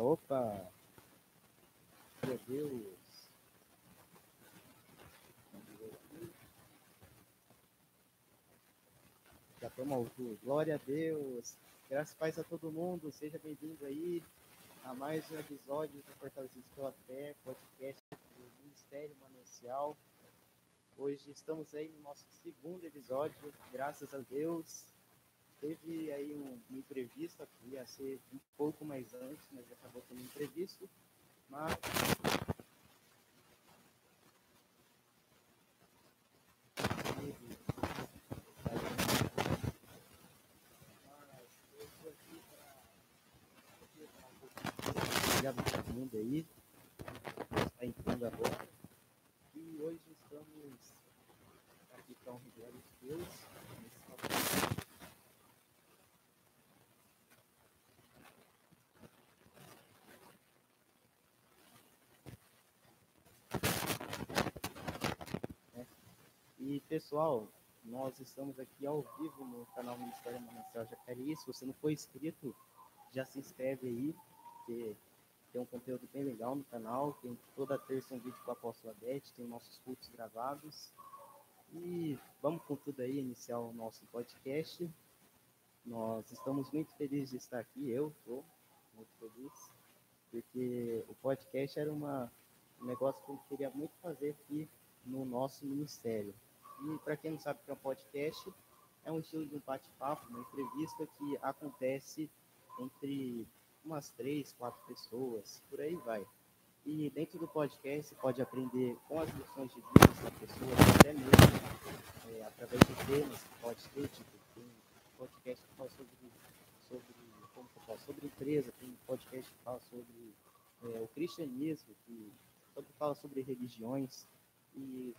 opa. Meu Deus. Já estamos ao vivo. Glória a Deus. Graças paz a todo mundo. Seja bem-vindo aí a mais um episódio do Fortalecidos pela Fé, podcast do Ministério Manancial. Hoje estamos aí no nosso segundo episódio, graças a Deus. Teve aí um, um imprevisto, que ia ser um pouco mais antes, mas acabou tendo imprevisto. Mas Obrigado a todo mundo aí. Está entrando agora. E hoje estamos aqui para um glória de. E pessoal, nós estamos aqui ao vivo no canal Ministério Manancial Jacareí. Se você não for inscrito, já se inscreve aí, porque tem um conteúdo bem legal no canal. Tem toda terça um vídeo com a apóstola Beth, tem nossos cultos gravados. E vamos com tudo aí iniciar o nosso podcast. Nós estamos muito felizes de estar aqui, eu estou muito feliz, porque o podcast era uma, um negócio que eu queria muito fazer aqui no nosso ministério. E para quem não sabe o que é um podcast, é um estilo de um bate-papo, uma entrevista que acontece entre umas três, quatro pessoas, por aí vai. E dentro do podcast você pode aprender com as lições de vida da pessoa, até mesmo é, através de temas que pode ter, tipo, tem podcast que fala sobre, sobre como falo, sobre empresa, tem podcast que fala sobre é, o cristianismo, que fala sobre religiões, e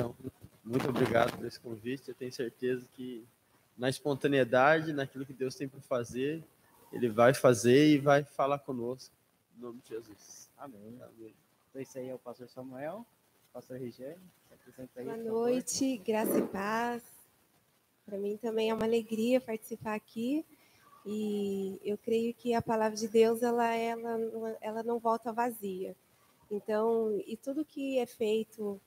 Então, muito obrigado por esse convite. Eu tenho certeza que na espontaneidade, naquilo que Deus tem para fazer, Ele vai fazer e vai falar conosco. Em nome de Jesus. Amém. Amém. Então, esse aí é o pastor Samuel, pastor Regiane. se apresenta aí, Boa noite, graça e paz. Para mim também é uma alegria participar aqui. E eu creio que a palavra de Deus ela, ela, ela não volta vazia. Então, e tudo que é feito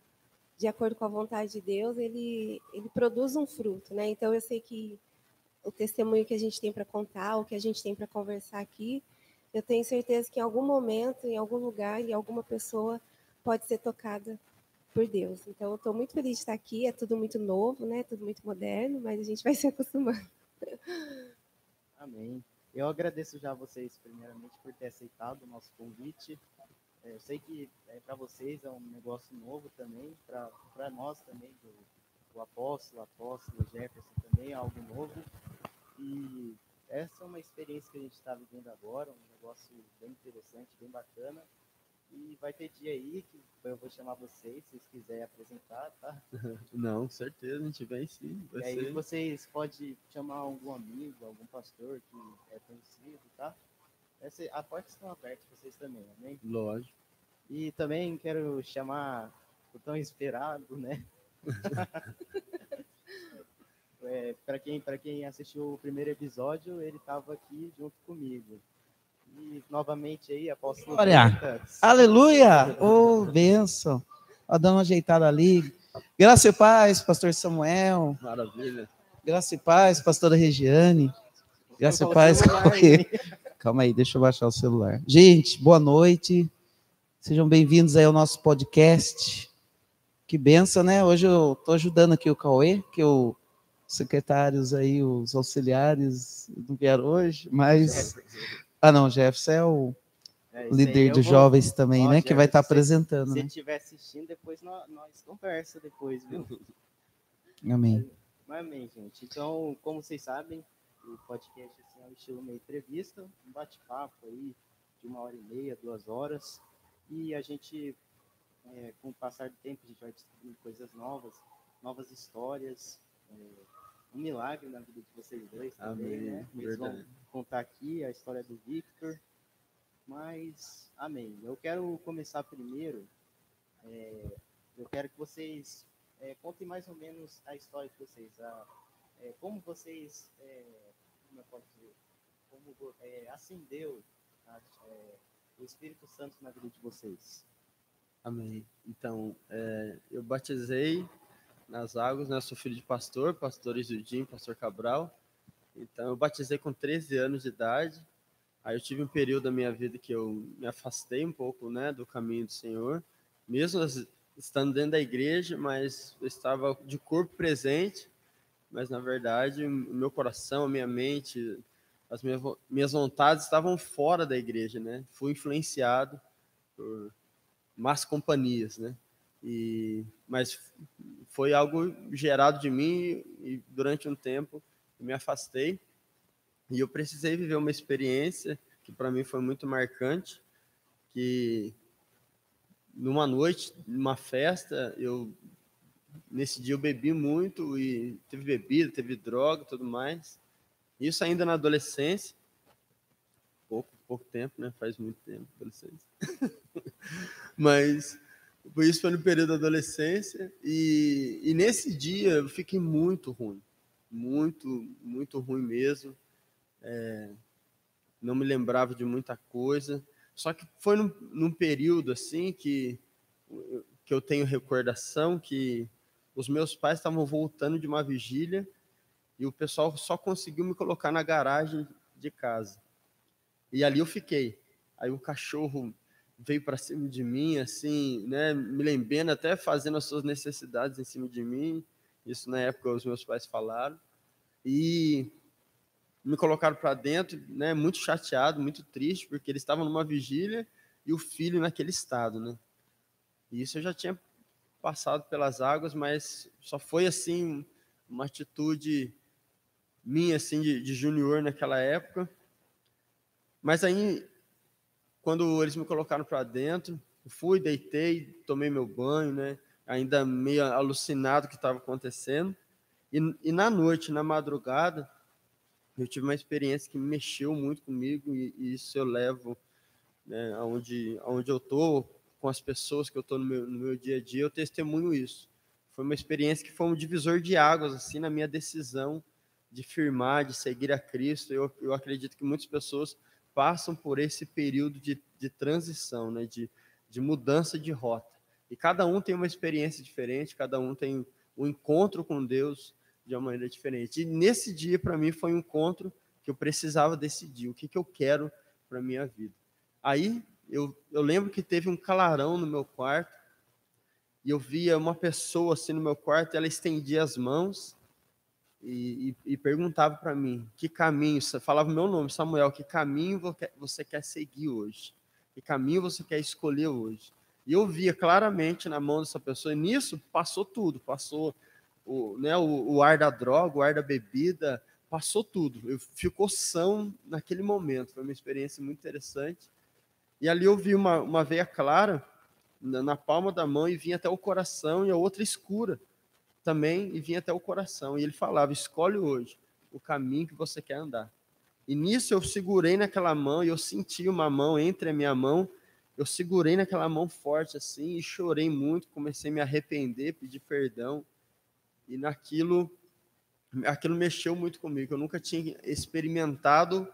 de acordo com a vontade de Deus, ele, ele produz um fruto, né? Então, eu sei que o testemunho que a gente tem para contar, o que a gente tem para conversar aqui, eu tenho certeza que em algum momento, em algum lugar, e alguma pessoa pode ser tocada por Deus. Então, eu estou muito feliz de estar aqui. É tudo muito novo, né? Tudo muito moderno, mas a gente vai se acostumando. Amém. Eu agradeço já a vocês, primeiramente, por ter aceitado o nosso convite. É, Eu sei que é, para vocês é um negócio novo também, para nós também, do, do apóstolo, apóstolo Jefferson também é algo novo. E essa é uma experiência que a gente está vivendo agora, um negócio bem interessante, bem bacana. E vai ter dia aí que eu vou chamar vocês, se vocês quiserem apresentar, tá? Não, com certeza, a gente vem sim. E Vai aí ser. vocês podem chamar algum amigo, algum pastor que é conhecido, tá? Essa, a porta estão abertas para vocês também, amém? Lógico. E também quero chamar o tão esperado, né? é, para quem, para quem assistiu o primeiro episódio, ele estava aqui junto comigo. E novamente aí, apóstolo Glória. Lucas. Aleluia! Ô, benção. Ó, dando uma ajeitada ali. Graça e paz, pastor Samuel. Maravilha. Graça e paz, pastora Regiane. Graça e paz. Calma aí, deixa eu baixar o celular. Gente, boa noite. Sejam bem-vindos aí ao nosso podcast. Que benção, né? Hoje eu estou ajudando aqui o Cauê, que os secretários aí, os auxiliares não vieram hoje, mas... Ah, não, Jefferson é o É, líder vou- jovens também, Ó, né? Que vai estar se- apresentando, Se né? estiver assistindo, depois nós, nós conversa depois, viu? Amém. Mas amém, gente. Então, como vocês sabem, o podcast assim, é um estilo meio entrevista, um bate-papo aí de uma hora e meia, duas horas. E a gente, é, com o passar do tempo, a gente vai descobrindo coisas novas, novas histórias, é, um milagre na vida de vocês dois também, Amém. né? Eles vão contar aqui a história do Victor. Mas, amém. Eu quero começar primeiro. é, eu quero que vocês é, contem mais ou menos a história de vocês. a- é, como vocês, é, como eu posso dizer, como é, acendeu a- é, o Espírito Santo na vida de vocês. Amém. Então, é, eu batizei nas águas, né? Eu sou filho de pastor, pastor Isudinho, pastor Cabral. Então, eu batizei com 13 anos de idade. Aí eu tive um período da minha vida que eu me afastei um pouco, né, do caminho do Senhor, mesmo estando dentro da igreja, mas eu estava de corpo presente, mas na verdade o meu coração, a minha mente, as minhas, minhas vontades estavam fora da igreja, né? Fui influenciado por más companhias, né? E mas foi algo gerado de mim e durante um tempo eu me afastei e eu precisei viver uma experiência que para mim foi muito marcante, que numa noite, numa festa, eu nesse dia eu bebi muito e teve bebida, teve droga, tudo mais. Isso ainda na adolescência, pouco, pouco tempo, né? Faz muito tempo, adolescência. Mas isso foi no período da adolescência e, e nesse dia eu fiquei muito ruim, muito, muito ruim mesmo. É, não me lembrava de muita coisa. Só que foi num, num período assim que que eu tenho recordação que os meus pais estavam voltando de uma vigília e o pessoal só conseguiu me colocar na garagem de casa. E ali eu fiquei. Aí o cachorro veio para cima de mim, assim, né, me lembrando até fazendo as suas necessidades em cima de mim. Isso na época os meus pais falaram. E me colocaram para dentro, né, muito chateado, muito triste, porque eles estavam numa vigília e o filho naquele estado, né? E isso eu já tinha passado pelas águas, mas só foi assim uma atitude minha assim de, de junior naquela época. Mas aí quando eles me colocaram para dentro, fui, deitei, tomei meu banho, né? Ainda meio alucinado que estava acontecendo. E, e na noite, na madrugada, eu tive uma experiência que mexeu muito comigo e, e isso eu levo né, aonde, aonde eu tô com as pessoas que eu tô no meu, no meu dia a dia, eu testemunho isso. Foi uma experiência que foi um divisor de águas assim na minha decisão de firmar, de seguir a Cristo. Eu, eu acredito que muitas pessoas passam por esse período de, de transição, né, de, de mudança de rota. E cada um tem uma experiência diferente, cada um tem um encontro com Deus de uma maneira diferente. E nesse dia, para mim, foi um encontro que eu precisava decidir o que, que eu quero para minha vida. Aí, eu, eu lembro que teve um clarão no meu quarto, e eu via uma pessoa assim no meu quarto, ela estendia as mãos e, e, e perguntava para mim que caminho, falava o meu nome, Samuel, que caminho você quer seguir hoje? Que caminho você quer escolher hoje? E eu via claramente na mão dessa pessoa, e nisso passou tudo, passou o, né, o, o ar da droga, o ar da bebida, passou tudo. Eu ficou são naquele momento, foi uma experiência muito interessante. E ali eu vi uma, uma veia clara na, na palma da mão e vinha até o coração, e a outra escura também, e vinha até o coração. E ele falava: escolhe hoje o caminho que você quer andar. E nisso eu segurei naquela mão, e eu senti uma mão entre a minha mão, eu segurei naquela mão forte assim, e chorei muito, comecei a me arrepender, pedir perdão. E naquilo, aquilo mexeu muito comigo. Eu nunca tinha experimentado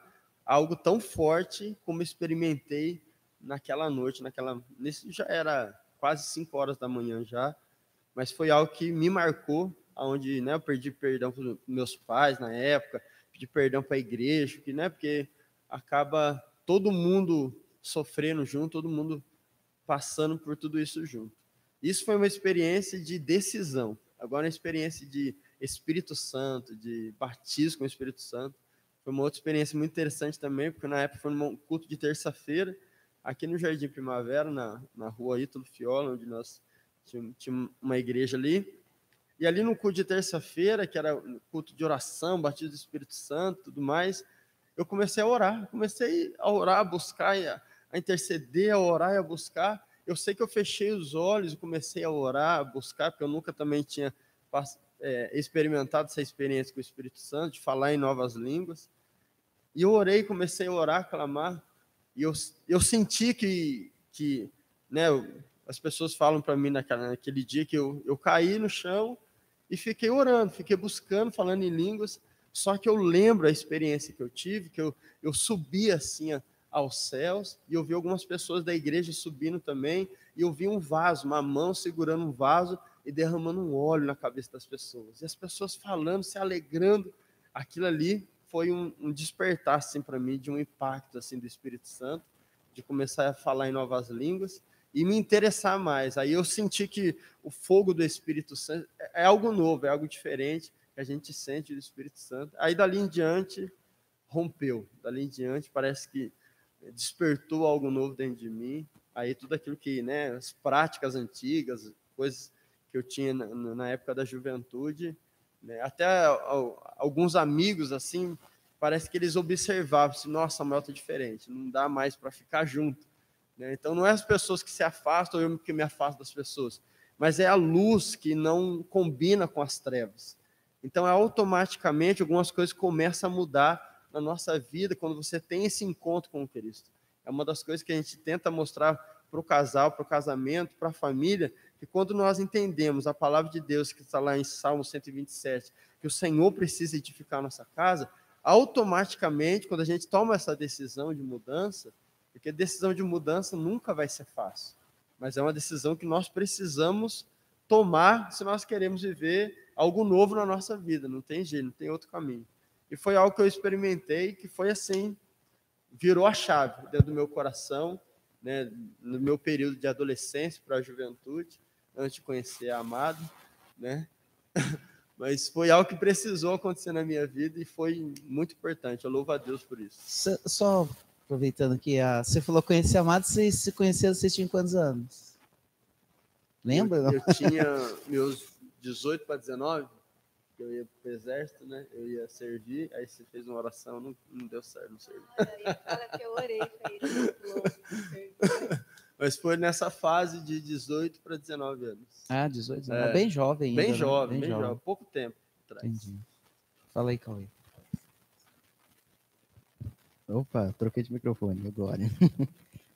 algo tão forte como experimentei naquela noite, naquela, nesse já era quase 5 horas da manhã já, mas foi algo que me marcou, aonde, né, eu perdi perdão para meus pais na época, pedi perdão para a igreja, que, né, porque acaba todo mundo sofrendo junto, todo mundo passando por tudo isso junto. Isso foi uma experiência de decisão. Agora, uma experiência de Espírito Santo, de batismo com o Espírito Santo, foi uma outra experiência muito interessante também, porque na época foi um culto de terça-feira, aqui no Jardim Primavera, na, na rua Ítalo Fiola, onde nós tínhamos tinha uma igreja ali. E ali no culto de terça-feira, que era culto de oração, batismo do Espírito Santo tudo mais, eu comecei a orar, comecei a orar, a buscar, a, a interceder, a orar e a buscar. Eu sei que eu fechei os olhos e comecei a orar, a buscar, porque eu nunca também tinha é, experimentado essa experiência com o Espírito Santo, de falar em novas línguas. E eu orei, comecei a orar, a clamar, e eu, eu senti que, que né, as pessoas falam para mim naquela, naquele dia que eu, eu caí no chão e fiquei orando, fiquei buscando, falando em línguas, só que eu lembro a experiência que eu tive, que eu, eu subi assim aos céus, e eu vi algumas pessoas da igreja subindo também, e eu vi um vaso, uma mão segurando um vaso e derramando um óleo na cabeça das pessoas. E as pessoas falando, se alegrando, aquilo ali foi um, um despertar assim para mim de um impacto assim do Espírito Santo, de começar a falar em novas línguas e me interessar mais. Aí eu senti que o fogo do Espírito Santo é, é algo novo, é algo diferente que a gente sente do Espírito Santo. Aí dali em diante rompeu, dali em diante parece que despertou algo novo dentro de mim. Aí tudo aquilo que, né, as práticas antigas, coisas que eu tinha na, na época da juventude, né? Até alguns amigos, assim, parece que eles observavam, assim, nossa, Samuel está diferente, não dá mais para ficar junto. Né? Então, não é as pessoas que se afastam, eu que me afasto das pessoas, mas é a luz que não combina com as trevas. Então, é automaticamente, algumas coisas começam a mudar na nossa vida quando você tem esse encontro com Cristo. É uma das coisas que a gente tenta mostrar para o casal, para o casamento, para a família, que quando nós entendemos a palavra de Deus, que está lá em Salmo 127, que o Senhor precisa edificar nossa casa, automaticamente, quando a gente toma essa decisão de mudança, porque decisão de mudança nunca vai ser fácil, mas é uma decisão que nós precisamos tomar se nós queremos viver algo novo na nossa vida, não tem jeito, não tem outro caminho. E foi algo que eu experimentei, que foi assim, virou a chave dentro do meu coração, né, no meu período de adolescência para a juventude, antes de conhecer a Amado, né? Mas foi algo que precisou acontecer na minha vida e foi muito importante. Eu louvo a Deus por isso. Só aproveitando que a, você falou conhecer a Amado, vocês se conheceram, vocês tinham quantos anos? Lembra? Eu, eu tinha meus 18 para 19 eu ia para o exército, né? Eu ia servir, aí você fez uma oração, não, não deu certo, não serviu. Fala que eu orei para ele. Mas foi nessa fase de 18 para 19 anos. Ah, 18, 19. É, bem jovem ainda, Bem né? jovem, bem, bem jovem. Pouco tempo atrás. Entendi. Fala aí, Cauê. Opa, troquei de microfone agora.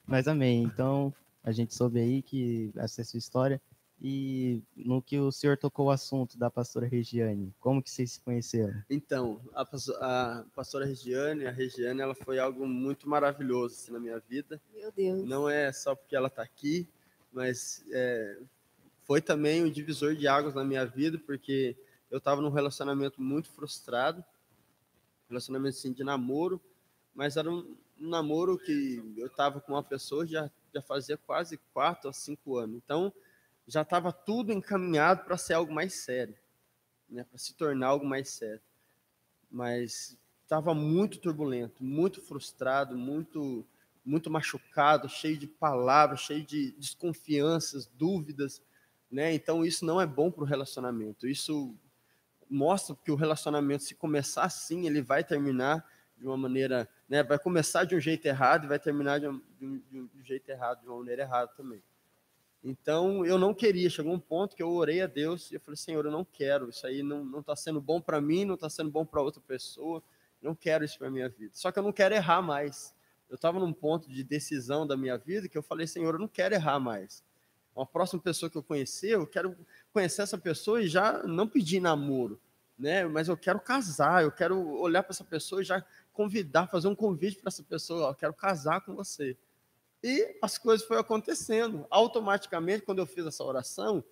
Mas amém. Então, a gente soube aí que essa é a sua história. E no que o senhor tocou o assunto da pastora Regiane, como que vocês se conheceram? Então, a, a pastora Regiane, a Regiane, ela foi algo muito maravilhoso assim, na minha vida. Meu Deus. Não é só porque ela está aqui, mas é, foi também um divisor de águas na minha vida, porque eu estava num relacionamento muito frustrado, relacionamento assim, de namoro, mas era um, um namoro que eu estava com uma pessoa já, já fazia quase quatro a cinco anos. Então, já estava tudo encaminhado para ser algo mais sério, né, para se tornar algo mais sério. Mas estava muito turbulento, muito frustrado, muito muito machucado, cheio de palavras, cheio de desconfianças, dúvidas, né? Então isso não é bom para o relacionamento. Isso mostra que o relacionamento, se começar assim, ele vai terminar de uma maneira, né? Vai começar de um jeito errado e vai terminar de um, de um, de um jeito errado, de uma maneira errada também. Então eu não queria. Chegou um ponto que eu orei a Deus e eu falei: Senhor, eu não quero. Isso aí não está sendo bom para mim, não está sendo bom para outra pessoa. Não quero isso para minha vida. Só que eu não quero errar mais. Eu estava num ponto de decisão da minha vida que eu falei: Senhor, eu não quero errar mais. Uma próxima pessoa que eu conhecer, eu quero conhecer essa pessoa e já não pedir namoro, né? Mas eu quero casar. Eu quero olhar para essa pessoa e já convidar, fazer um convite para essa pessoa. Eu quero casar com você. E as coisas foram acontecendo. Automaticamente, quando eu fiz essa oração,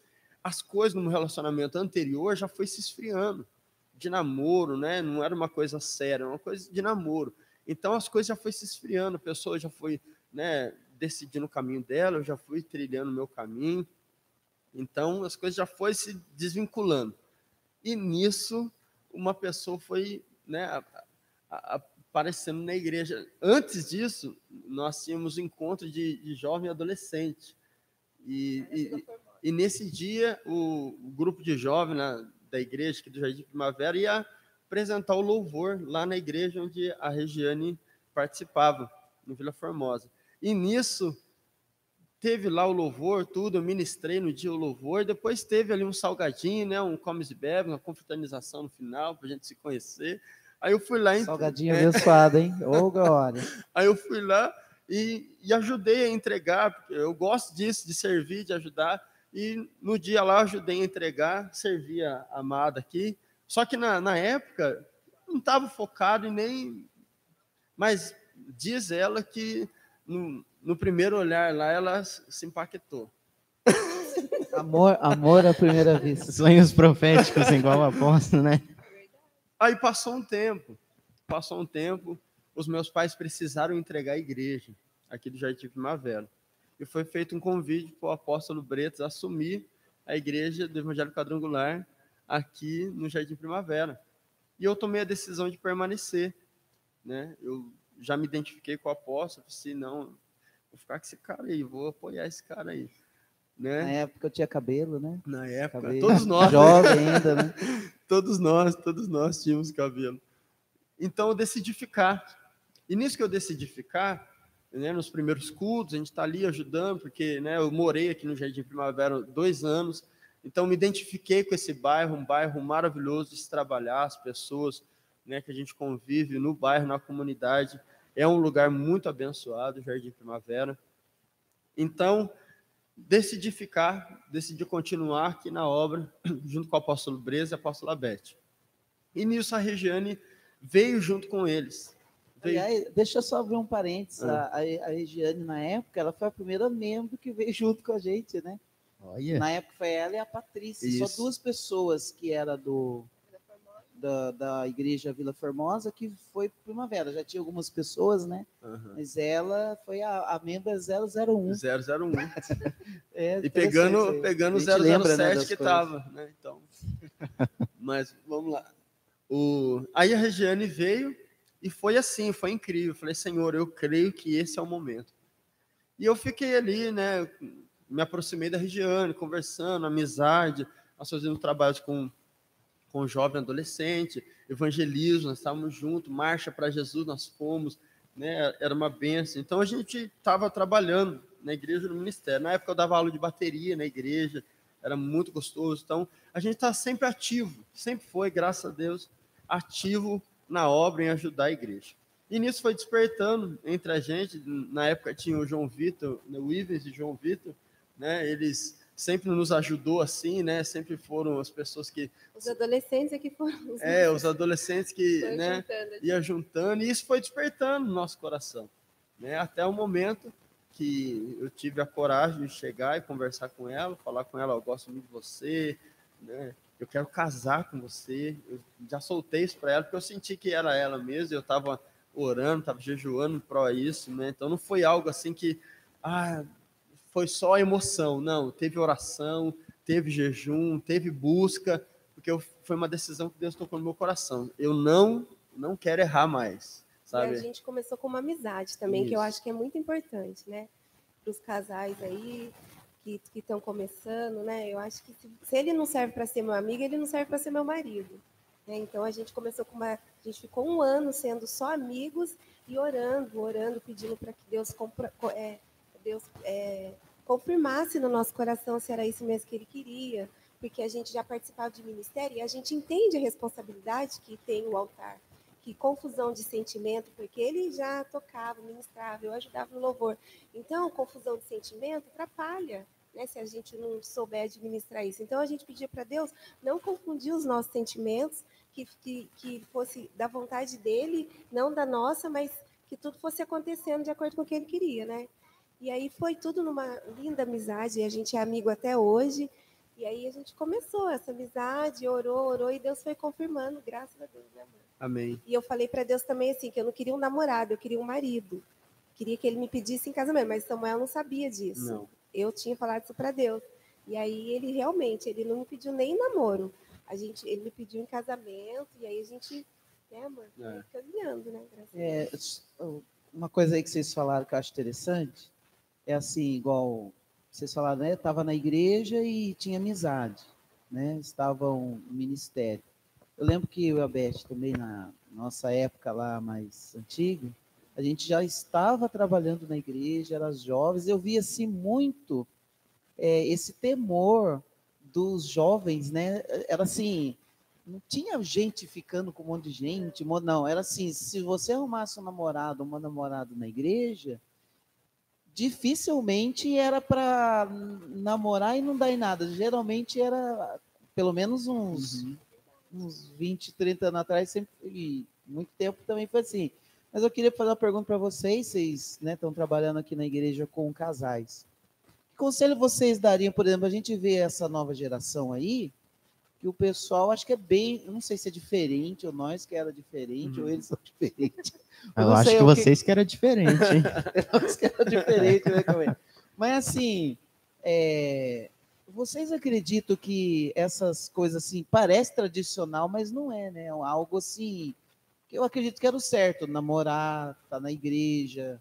as coisas no meu relacionamento anterior já foi se esfriando. De namoro, né? Não era uma coisa séria, era uma coisa de namoro. Então as coisas já foi se esfriando, a pessoa já foi né, decidindo o caminho dela, eu já fui trilhando o meu caminho. Então as coisas já foi se desvinculando. E nisso uma pessoa foi né, aparecendo na igreja. Antes disso, nós tínhamos um encontro de, de jovem e adolescente. E, e, e, nesse dia, o, o grupo de jovens da igreja aqui do Jardim Primavera ia apresentar o louvor lá na igreja onde a Regiane participava, no Vila Formosa. E nisso, teve lá o louvor, tudo, eu ministrei no dia o louvor, depois teve ali um salgadinho, né, um comes e bebe, uma confraternização no final, para a gente se conhecer. Aí eu fui lá... Salgadinho é. abençoado, hein? Ô, oh, glória! Aí eu fui lá e, e ajudei a entregar, porque eu gosto disso, de servir, de ajudar, e no dia lá eu ajudei a entregar, servi a amada aqui, só que na, na época não estava focado em nem... Mas diz ela que no, no primeiro olhar lá, ela se impactou. Amor, amor à primeira vista. Sonhos proféticos, igual o apóstolo, né? Aí passou um tempo, passou um tempo, os meus pais precisaram entregar a igreja aqui do Jardim Primavera. E foi feito um convite para o apóstolo Bretas assumir a igreja do Evangelho Quadrangular aqui no Jardim Primavera. E eu tomei a decisão de permanecer. Né? Eu já me identifiquei com o apóstolo, disse, não, vou ficar com esse cara aí, vou apoiar esse cara aí. Né? Na época eu tinha cabelo, né? Na época, cabelo. todos nós. Né? Jovem ainda, né? todos nós, todos nós tínhamos cabelo. Então eu decidi ficar. E nisso que eu decidi ficar, né, nos primeiros cultos, a gente está ali ajudando, porque né, eu morei aqui no Jardim Primavera dois anos, então me identifiquei com esse bairro, um bairro maravilhoso de se trabalhar, as pessoas né, que a gente convive no bairro, na comunidade. É um lugar muito abençoado, o Jardim Primavera. Então, decidi ficar, decidi continuar aqui na obra, junto com o apóstolo Breza e a apóstola Beth. E nisso a Regiane veio junto com eles. Aliás, deixa eu só abrir um parênteses. Ah. A, a Regiane, na época, ela foi a primeira membro que veio junto com a gente, né? Olha. Na época foi ela e a Patrícia, Isso. só duas pessoas que era do da, da igreja Vila Formosa, que foi primavera. Já tinha algumas pessoas, né? Uhum. Mas ela foi a, a membra 001. 001. é, e pegando, pegando o 007 lembra, né, que estava, né? Então. Mas vamos lá. O... Aí a Regiane veio e foi assim, foi incrível. falei, Senhor, eu creio que esse é o momento. E eu fiquei ali, né? Me aproximei da Regiane, conversando, amizade, nós fazendo trabalhos com com jovem adolescente, evangelismo, nós estávamos juntos, marcha para Jesus, nós fomos, né, era uma benção. Então a gente estava trabalhando na igreja no ministério. Na época eu dava aula de bateria na igreja, era muito gostoso. Então a gente está sempre ativo, sempre foi, graças a Deus, ativo na obra em ajudar a igreja. E nisso foi despertando entre a gente. Na época tinha o João Vitor, né, o Ivens e o João Vitor, né? Eles sempre nos ajudou assim, né? Sempre foram as pessoas que os adolescentes é que foram os é os adolescentes que né juntando, ia juntando e isso foi despertando no nosso coração, né? Até o momento que eu tive a coragem de chegar e conversar com ela, falar com ela, eu gosto muito de você, né? Eu quero casar com você. Eu já soltei isso para ela porque eu senti que era ela mesmo. Eu estava orando, estava jejuando para isso, né? Então não foi algo assim que ah, foi só emoção, não, teve oração, teve jejum, teve busca, porque foi uma decisão que Deus tocou no meu coração. Eu não não quero errar mais, sabe? E a gente começou com uma amizade também, Isso. que eu acho que é muito importante, né? Para os casais aí que estão começando, né? Eu acho que se, se ele não serve para ser meu amigo, ele não serve para ser meu marido. Né? Então a gente começou com uma, a gente ficou um ano sendo só amigos e orando, orando, pedindo para que Deus compra, é, Deus é, confirmasse no nosso coração se era isso mesmo que ele queria, porque a gente já participava de ministério e a gente entende a responsabilidade que tem o altar, que confusão de sentimento, porque ele já tocava, ministrava, eu ajudava no louvor. Então, confusão de sentimento atrapalha, né, se a gente não souber administrar isso. Então, a gente pedia para Deus não confundir os nossos sentimentos, que, que, que fosse da vontade dele, não da nossa, mas que tudo fosse acontecendo de acordo com o que ele queria, né? E aí foi tudo numa linda amizade, e a gente é amigo até hoje. E aí a gente começou essa amizade, orou, orou, e Deus foi confirmando, graças a Deus, né, mãe? Amém. E eu falei para Deus também assim, que eu não queria um namorado, eu queria um marido. Queria que ele me pedisse em casamento, mas Samuel não sabia disso. Não. Eu tinha falado isso para Deus. E aí ele realmente, ele não me pediu nem namoro. A gente, ele me pediu em casamento e aí a gente, né, amor, É. foi caminhando, né? Graças a É, Deus. s- uma coisa aí que vocês falaram que eu acho interessante é assim, igual vocês falaram, né? Estava na igreja e tinha amizade, né? Estavam no ministério. Eu lembro que eu e a Beth também, na nossa época lá mais antiga, a gente já estava trabalhando na igreja, eram jovens, eu via assim muito é, esse temor dos jovens, né? Era assim, não tinha gente ficando com um monte de gente, não, era assim, se você arrumasse um namorado, uma namorada na igreja, dificilmente era para namorar e não dar em nada. Geralmente era pelo menos uns, uns 20, 30 anos atrás, sempre, e muito tempo também foi assim. Mas eu queria fazer uma pergunta para vocês, vocês né, estão trabalhando aqui na igreja com casais. Que conselho vocês dariam, por exemplo, a gente vê essa nova geração aí, que o pessoal acho que é bem, eu não sei se é diferente, ou nós que era diferente, ou eles são diferentes. Eu não acho que o que- vocês que era diferente, hein? nós que era diferente, né? Mas assim, é, vocês acreditam que essas coisas assim, parece tradicional, mas não é, né? É Algo assim, que eu acredito que era o certo, namorar, estar na igreja,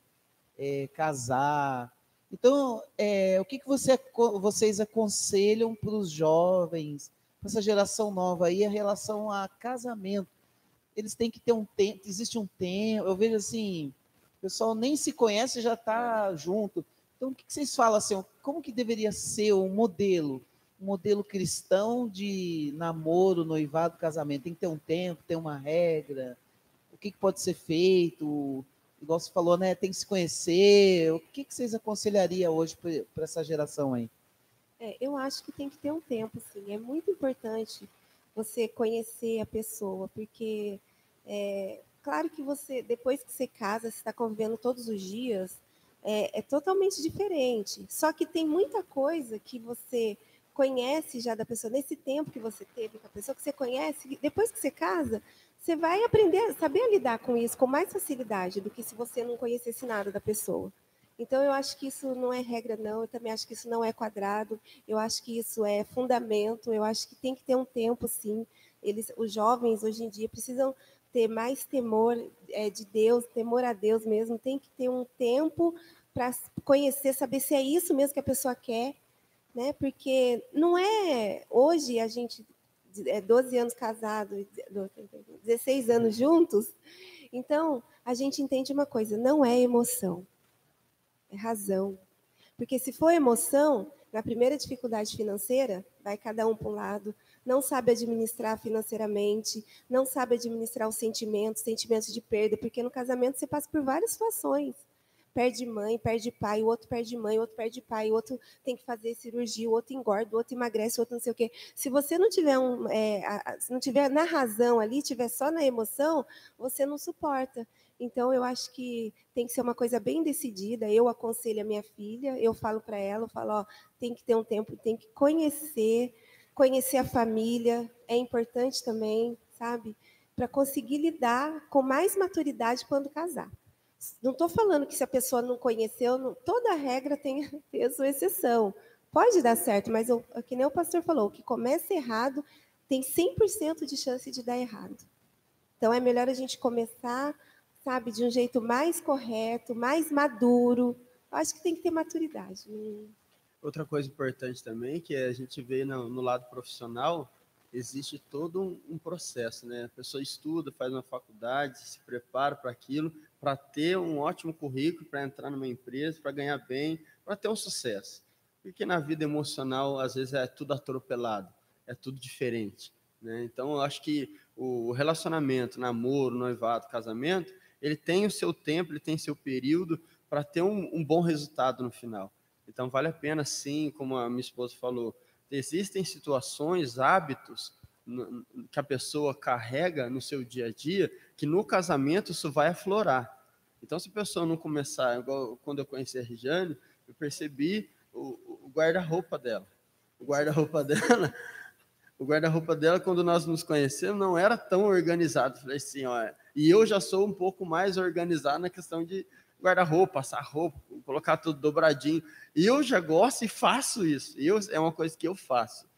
é, casar. Então, é, o que, que você vocês aconselham para os jovens, para essa geração nova aí, em relação a casamento? Eles têm que ter um tempo, existe um tempo, eu vejo assim, o pessoal nem se conhece já está junto. Então, o que, vocês falam assim? Como que deveria ser um modelo? Um modelo cristão de namoro, noivado, casamento? Tem que ter um tempo, tem uma regra? O que, que pode ser feito? Igual você falou, né? Tem que se conhecer. O que, que vocês aconselhariam hoje para essa geração aí? É, eu acho que tem que ter um tempo, sim. É muito importante você conhecer a pessoa, porque é claro que você, depois que você casa, você está convivendo todos os dias, é, é totalmente diferente. Só que tem muita coisa que você conhece já da pessoa nesse tempo que você teve com a pessoa, que você conhece, depois que você casa, você vai aprender a saber lidar com isso com mais facilidade do que se você não conhecesse nada da pessoa. Então, eu acho que isso não é regra, não. Eu também acho que isso não é quadrado. Eu acho que isso é fundamento. Eu acho que tem que ter um tempo, sim. Eles, os jovens, hoje em dia, precisam ter mais temor é, de Deus, temor a Deus mesmo. Tem que ter um tempo para conhecer, saber se é isso mesmo que a pessoa quer. Né? Porque não é... Hoje, a gente... É 12 anos casado, 16 anos juntos. Então, a gente entende uma coisa, não é emoção é razão. Porque se for emoção, na primeira dificuldade financeira, vai cada um para um lado, não sabe administrar financeiramente, não sabe administrar os sentimentos, sentimentos de perda, porque no casamento você passa por várias situações. Perde mãe, perde pai, o outro perde mãe, o outro perde pai, o outro tem que fazer cirurgia, o outro engorda, o outro emagrece, o outro não sei o quê. Se você não tiver um, é, a, se não tiver na razão ali, tiver só na emoção, você não suporta. Então, eu acho que tem que ser uma coisa bem decidida. Eu aconselho a minha filha, eu falo para ela, eu falo, ó, tem que ter um tempo, tem que conhecer, conhecer a família, é importante também, sabe? Para conseguir lidar com mais maturidade quando casar. Não estou falando que se a pessoa não conheceu, não, toda regra tem, tem a sua exceção. Pode dar certo, mas eu, que nem o pastor falou, o que começa errado tem 100% de chance de dar errado. Então, é melhor a gente começar sabe, de um jeito mais correto, mais maduro. Eu acho que tem que ter maturidade. Outra coisa importante também, que a gente vê no, no lado profissional, existe todo um, um, processo, né? A pessoa estuda, faz uma faculdade, se prepara para aquilo, para ter um ótimo currículo, para entrar numa empresa, para ganhar bem, para ter um sucesso. Porque na vida emocional, às vezes, é tudo atropelado, é tudo diferente. Né? Então, eu acho que o relacionamento, namoro, noivado, casamento, ele tem o seu tempo, ele tem seu período para ter um, um, bom resultado no final. Então, vale a pena, sim, como a minha esposa falou, existem situações, hábitos que a pessoa carrega no seu dia a dia, que no casamento isso vai aflorar. Então, se a pessoa não começar, igual quando eu conheci a Regiane, eu percebi o, o guarda-roupa dela. o guarda-roupa dela, o guarda-roupa dela, quando nós nos conhecemos, não era tão organizado. Falei assim, ó, e eu já sou um pouco mais organizado na questão de guarda-roupa, passar roupa, colocar tudo dobradinho. E eu já gosto e faço isso. Eu, é uma coisa que eu faço.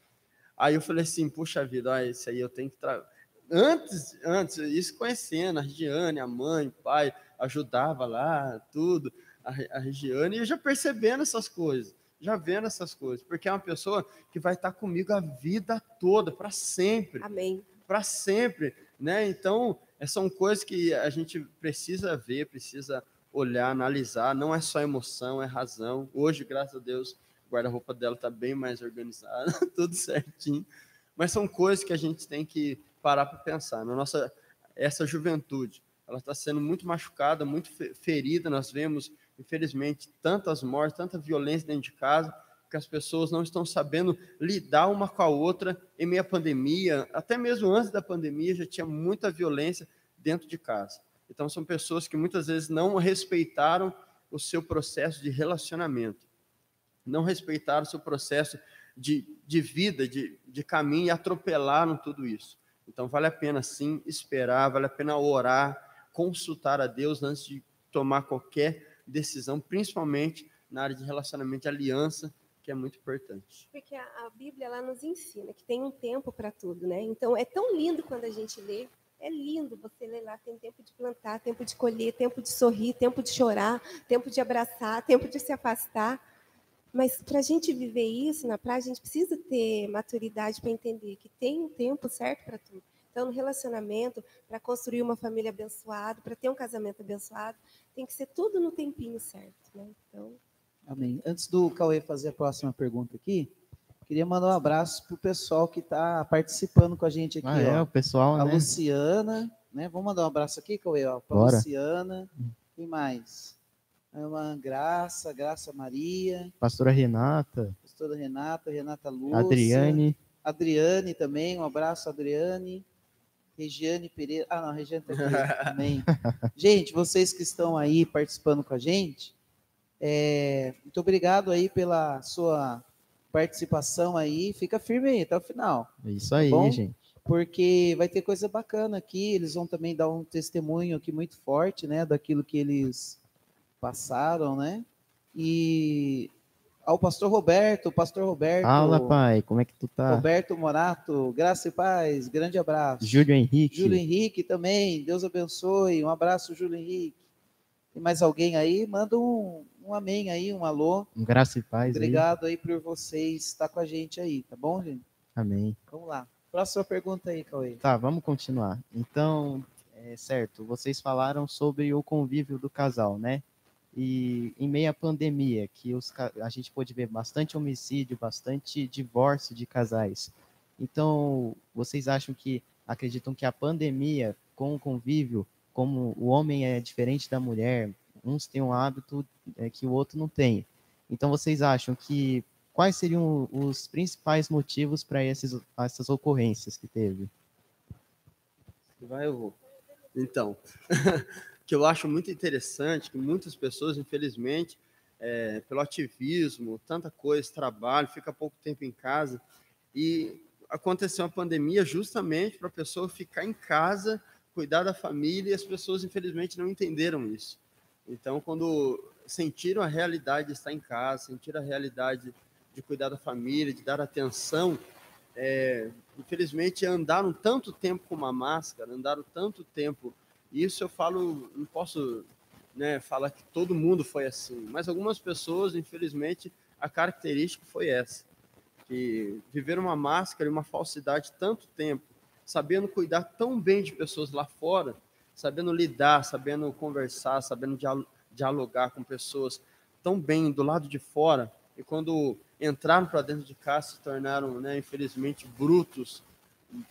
Aí eu falei assim, puxa vida, ó, isso aí eu tenho que trazer. Antes, antes, isso conhecendo a Regiane, a mãe, o pai, ajudava lá, tudo, a, a Regiane, e eu já percebendo essas coisas já vendo essas coisas, porque é uma pessoa que vai estar comigo a vida toda, para sempre. Amém. Para sempre, né? Então, são coisas que a gente precisa ver, precisa olhar, analisar, não é só emoção, é razão. Hoje, graças a Deus, o guarda-roupa dela está bem mais organizado, tudo certinho. Mas são coisas que a gente tem que parar para pensar. Na nossa essa juventude, ela está sendo muito machucada, muito ferida. Nós vemos infelizmente, tantas mortes, tanta violência dentro de casa, que as pessoas não estão sabendo lidar uma com a outra em meio à pandemia. Até mesmo antes da pandemia já tinha muita violência dentro de casa. Então, são pessoas que muitas vezes não respeitaram o seu processo de relacionamento, não respeitaram o seu processo de, de vida, de, de caminho e atropelaram tudo isso. Então, vale a pena sim esperar, vale a pena orar, consultar a Deus antes de tomar qualquer decisão, principalmente na área de relacionamento e aliança, que é muito importante. Porque a, a Bíblia ela nos ensina que tem um tempo para tudo, né? Então é tão lindo quando a gente lê. É lindo você ler lá, tem tempo de plantar, tempo de colher, tempo de sorrir, tempo de chorar, tempo de abraçar, tempo de se afastar. Mas para a gente viver isso na praia, a gente precisa ter maturidade para entender que tem um tempo certo para tudo. Então, no relacionamento, para construir uma família abençoada, para ter um casamento abençoado, tem que ser tudo no tempinho certo. Né? Então... Amém. Antes do Cauê fazer a próxima pergunta aqui, queria mandar um abraço para o pessoal que está participando com a gente aqui. Ah, é, ó. o pessoal, A né? Luciana, né? Vamos mandar um abraço aqui, Cauê, para a. Luciana. Quem mais? A irmã Graça, Graça Maria, Pastora Renata, pastora Renata, Renata Lúcia. Adriane, Adriane também, um abraço, Adriane. Regiane Pereira. Ah, não, Regiane também. Gente, vocês que estão aí participando com a gente, é, muito obrigado aí pela sua participação aí. Fica firme aí até o final, isso aí, bom? gente. porque vai ter coisa bacana aqui. Eles vão também dar um testemunho aqui muito forte, né, daquilo que eles passaram, né? E ao pastor Roberto, pastor Roberto. Fala, pai, como é que tu tá? Roberto Morato, graça e paz, grande abraço. Júlio Henrique. Júlio Henrique também, Deus abençoe, um abraço, Júlio Henrique. Tem mais alguém aí? Manda um, um amém aí, um alô. Um graça e paz Obrigado aí por vocês estar com a gente aí, tá bom, gente? aí. Amém. Vamos lá. Próxima pergunta aí, Cauê. Tá, vamos continuar. Então, é certo, vocês falaram sobre o convívio do casal, né? E em meio à pandemia, que os, a gente pôde ver bastante homicídio, bastante divórcio de casais. Então, vocês acham que, acreditam que a pandemia, com o convívio, como o homem é diferente da mulher, uns têm um hábito é, que o outro não tem. Então, vocês acham que quais seriam os principais motivos para essas ocorrências que teve? Vai, eu vou. Então, que eu acho muito interessante que muitas pessoas, infelizmente, é, pelo ativismo, tanta coisa, trabalho, fica pouco tempo em casa e aconteceu a pandemia justamente para a pessoa ficar em casa, cuidar da família e as pessoas, infelizmente, não entenderam isso. Então, quando sentiram a realidade de estar em casa, sentiram a realidade de cuidar da família, de dar atenção, é, infelizmente andaram tanto tempo com uma máscara, andaram tanto tempo. Isso eu falo, não posso né, falar que todo mundo foi assim, mas algumas pessoas, infelizmente, a característica foi essa, que viveram uma máscara e uma falsidade tanto tempo, sabendo cuidar tão bem de pessoas lá fora, sabendo lidar, sabendo conversar, sabendo dial- dialogar com pessoas tão bem do lado de fora, e quando entraram para dentro de casa se tornaram, né, infelizmente, brutos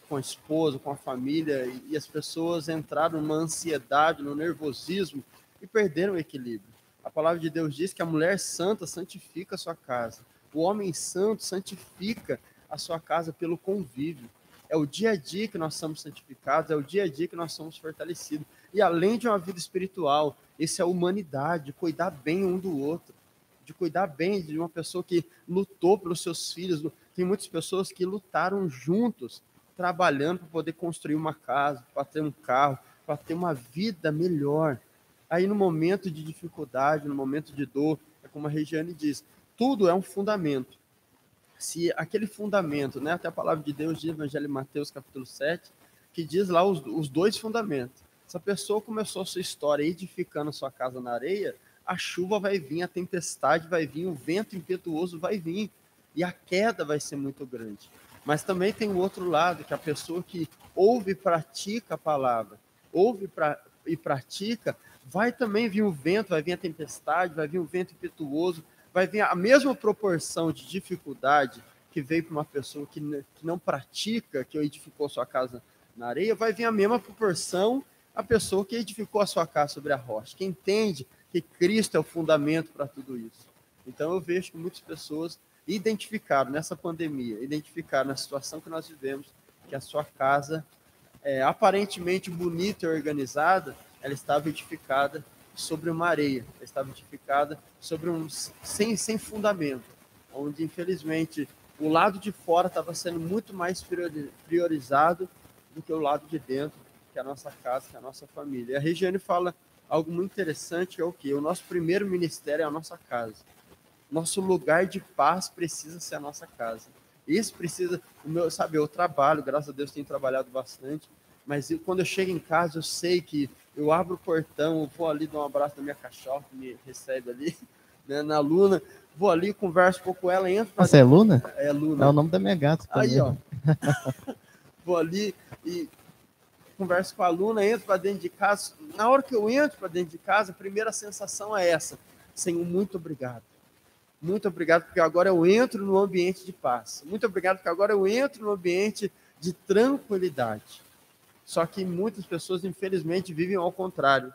com a esposa, com a família, e as pessoas entraram numa ansiedade, no nervosismo e perderam o equilíbrio. A palavra de Deus diz que a mulher santa santifica a sua casa, o homem santo santifica a sua casa pelo convívio. É o dia a dia que nós somos santificados, é o dia a dia que nós somos fortalecidos. E além de uma vida espiritual, isso é a humanidade, de cuidar bem um do outro de cuidar bem de uma pessoa que lutou pelos seus filhos, tem muitas pessoas que lutaram juntos, trabalhando para poder construir uma casa, para ter um carro, para ter uma vida melhor. Aí no momento de dificuldade, no momento de dor, é como a Regiane diz, tudo é um fundamento. Se aquele fundamento, né, até a palavra de Deus diz no Evangelho de Mateus capítulo 7, que diz lá os, os dois fundamentos. Se a pessoa começou a sua história edificando sua casa na areia, a chuva vai vir, a tempestade vai vir, o vento impetuoso vai vir e a queda vai ser muito grande. Mas também tem o outro lado, que a pessoa que ouve e pratica a palavra, ouve pra, e pratica, vai também vir o vento, vai vir a tempestade, vai vir o vento impetuoso, vai vir a mesma proporção de dificuldade que veio para uma pessoa que, que não pratica, que edificou sua casa na areia, vai vir a mesma proporção a pessoa que edificou a sua casa sobre a rocha, que entende que Cristo é o fundamento para tudo isso. Então eu vejo que muitas pessoas identificaram nessa pandemia, identificaram na situação que nós vivemos, que a sua casa, é, aparentemente bonita e organizada, ela estava edificada sobre uma areia, estava edificada sobre um sem, sem fundamento, onde infelizmente o lado de fora estava sendo muito mais priorizado do que o lado de dentro, que é a nossa casa, que é a nossa família. E a Regiane fala algo muito interessante, é o que? O nosso primeiro ministério é a nossa casa. Nosso lugar de paz precisa ser a nossa casa. Isso precisa, o meu, sabe, eu trabalho, graças a Deus tenho trabalhado bastante, mas eu, quando eu chego em casa, eu sei que eu abro o portão, vou ali dar um abraço na minha cachorra, que me recebe ali, né, na Luna, vou ali, converso um pouco com ela, entro. Você é Luna? É Luna. É o nome da minha gata. Aí, ó. vou ali e converso com a Luna, entro para dentro de casa. Na hora que eu entro para dentro de casa, a primeira sensação é essa: Senhor, muito obrigado. Muito obrigado, porque agora eu entro no ambiente de paz. Muito obrigado, porque agora eu entro no ambiente de tranquilidade. Só que muitas pessoas, infelizmente, vivem ao contrário.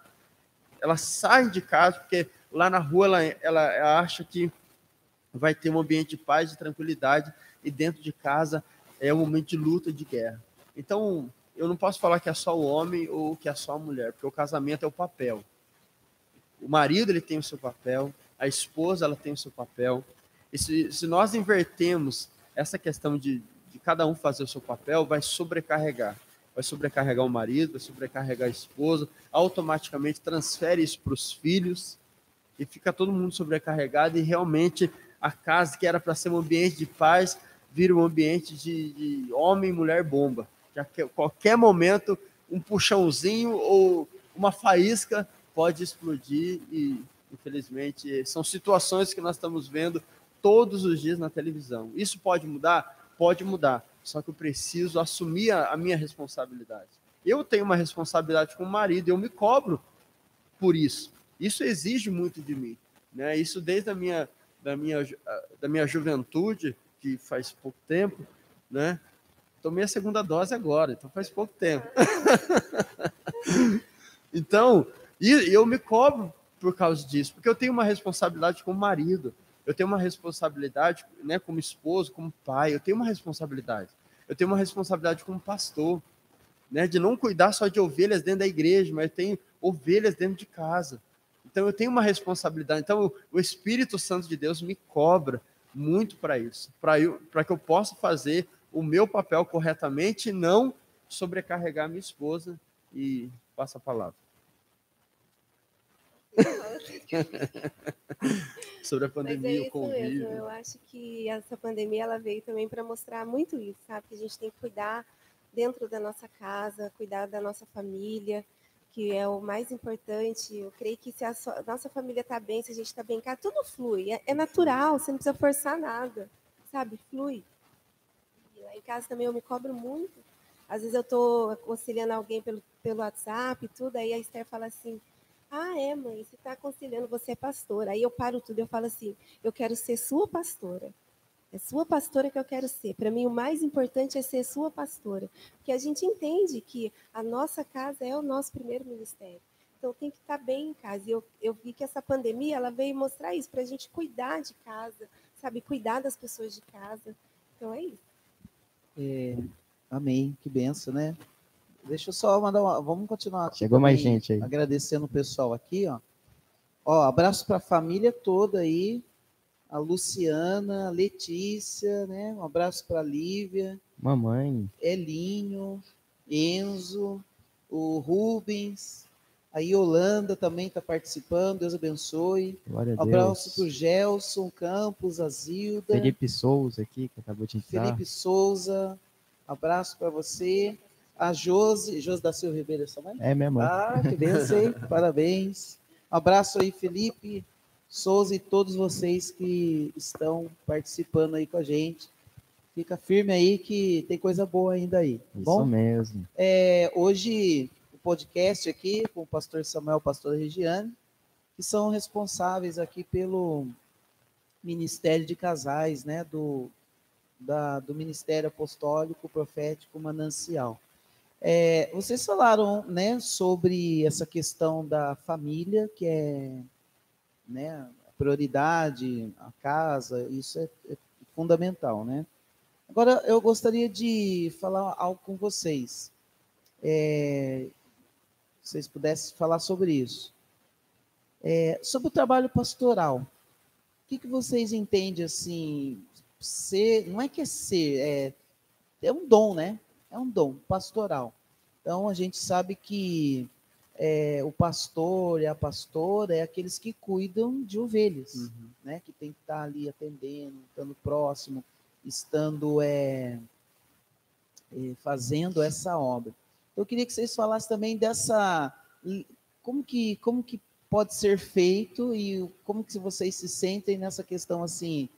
Elas saem de casa porque lá na rua ela, ela acha que vai ter um ambiente de paz e tranquilidade, e dentro de casa é um momento de luta, de guerra. Então, eu não posso falar que é só o homem ou que é só a mulher, porque o casamento é o papel. O marido ele tem o seu papel, a esposa ela tem o seu papel. E se, se nós invertemos essa questão de, de cada um fazer o seu papel, vai sobrecarregar. Vai sobrecarregar o marido, vai sobrecarregar a esposa, automaticamente transfere isso para os filhos e fica todo mundo sobrecarregado e realmente a casa que era para ser um ambiente de paz vira um ambiente de, de homem e mulher bomba. Já que a qualquer momento um puxãozinho ou uma faísca pode explodir e infelizmente são situações que nós estamos vendo todos os dias na televisão. Isso pode mudar? Pode mudar. Só que eu preciso assumir a, a minha responsabilidade. Eu tenho uma responsabilidade com o marido, eu me cobro por isso. Isso exige muito de mim, né? Isso desde a minha da minha da minha juventude, que faz pouco tempo, né? Tomei a segunda dose agora, então faz pouco tempo. então, eu me cobro por causa disso, porque eu tenho uma responsabilidade como marido, eu tenho uma responsabilidade, né, como esposo, como pai, eu tenho uma responsabilidade. Eu tenho uma responsabilidade como pastor, né, de não cuidar só de ovelhas dentro da igreja, mas eu tenho ovelhas dentro de casa. Então eu tenho uma responsabilidade. Então o Espírito Santo de Deus me cobra muito para isso, para que eu possa fazer o meu papel corretamente e não sobrecarregar minha esposa e passa a palavra. Sobre a pandemia, é o convívio. Mesmo. Eu acho que essa pandemia ela veio também para mostrar muito isso, sabe? Que a gente tem que cuidar dentro da nossa casa, cuidar da nossa família, que é o mais importante. Eu creio que se a nossa família está bem, se a gente está bem, cá, tudo flui. É, é, natural, você não precisa forçar nada, sabe? Flui. E lá em casa também eu me cobro muito. Às vezes eu estou aconselhando alguém pelo, pelo WhatsApp e tudo, aí a Esther fala assim, ah, é, mãe, você está aconselhando, você é pastora. Aí eu paro tudo, eu falo assim: eu quero ser sua pastora. É sua pastora que eu quero ser. Para mim, o mais importante é ser sua pastora. Porque a gente entende que a nossa casa é o nosso primeiro ministério. Então, tem que estar tá bem em casa. E eu, eu vi que essa pandemia ela veio mostrar isso, para a gente cuidar de casa, sabe? Cuidar das pessoas de casa. Então, é isso. É, amém. Que benção, né? Deixa eu só mandar uma. Vamos continuar aqui. Chegou mais gente aí. Agradecendo o pessoal aqui, ó. Ó, abraço para a família toda aí. a Luciana, a Letícia, né? Um abraço para a Lívia, Mamãe, Elinho, Enzo, o Rubens, a Yolanda também está participando, Deus abençoe. glória a abraço para o. Gelson Campos, a Zilda, Felipe Souza aqui, que acabou de entrar. Felipe Souza, abraço para você. A Josi, Josi da Silva Ribeiro, é sua mãe? É minha mãe. Ah, que benção, hein? Parabéns. Um abraço aí, Felipe, Souza e todos vocês que estão participando aí com a gente. Fica firme aí que tem coisa boa ainda aí, tá Isso bom? mesmo. É, hoje, o podcast aqui com o pastor Samuel, pastor Regiane, que são responsáveis aqui pelo Ministério de Casais, né, do, da- do Ministério Apostólico Profético Manancial. É, vocês falaram, né, sobre essa questão da família, que é, né, a prioridade, a casa, isso é, é fundamental, né? Agora, eu gostaria de falar algo com vocês. É, se vocês pudessem falar sobre isso. É, sobre o trabalho pastoral. O que, que vocês entendem assim? Ser, não é que é ser, é, é um dom, né? É um dom pastoral. Então a gente sabe que é, o pastor e a pastora é aqueles que cuidam de ovelhas, Uhum. né? Que tem que estar ali atendendo, estando próximo, estando é, é, fazendo essa obra. Eu queria que vocês falassem também dessa como que como que pode ser feito e como que vocês se sentem nessa questão assim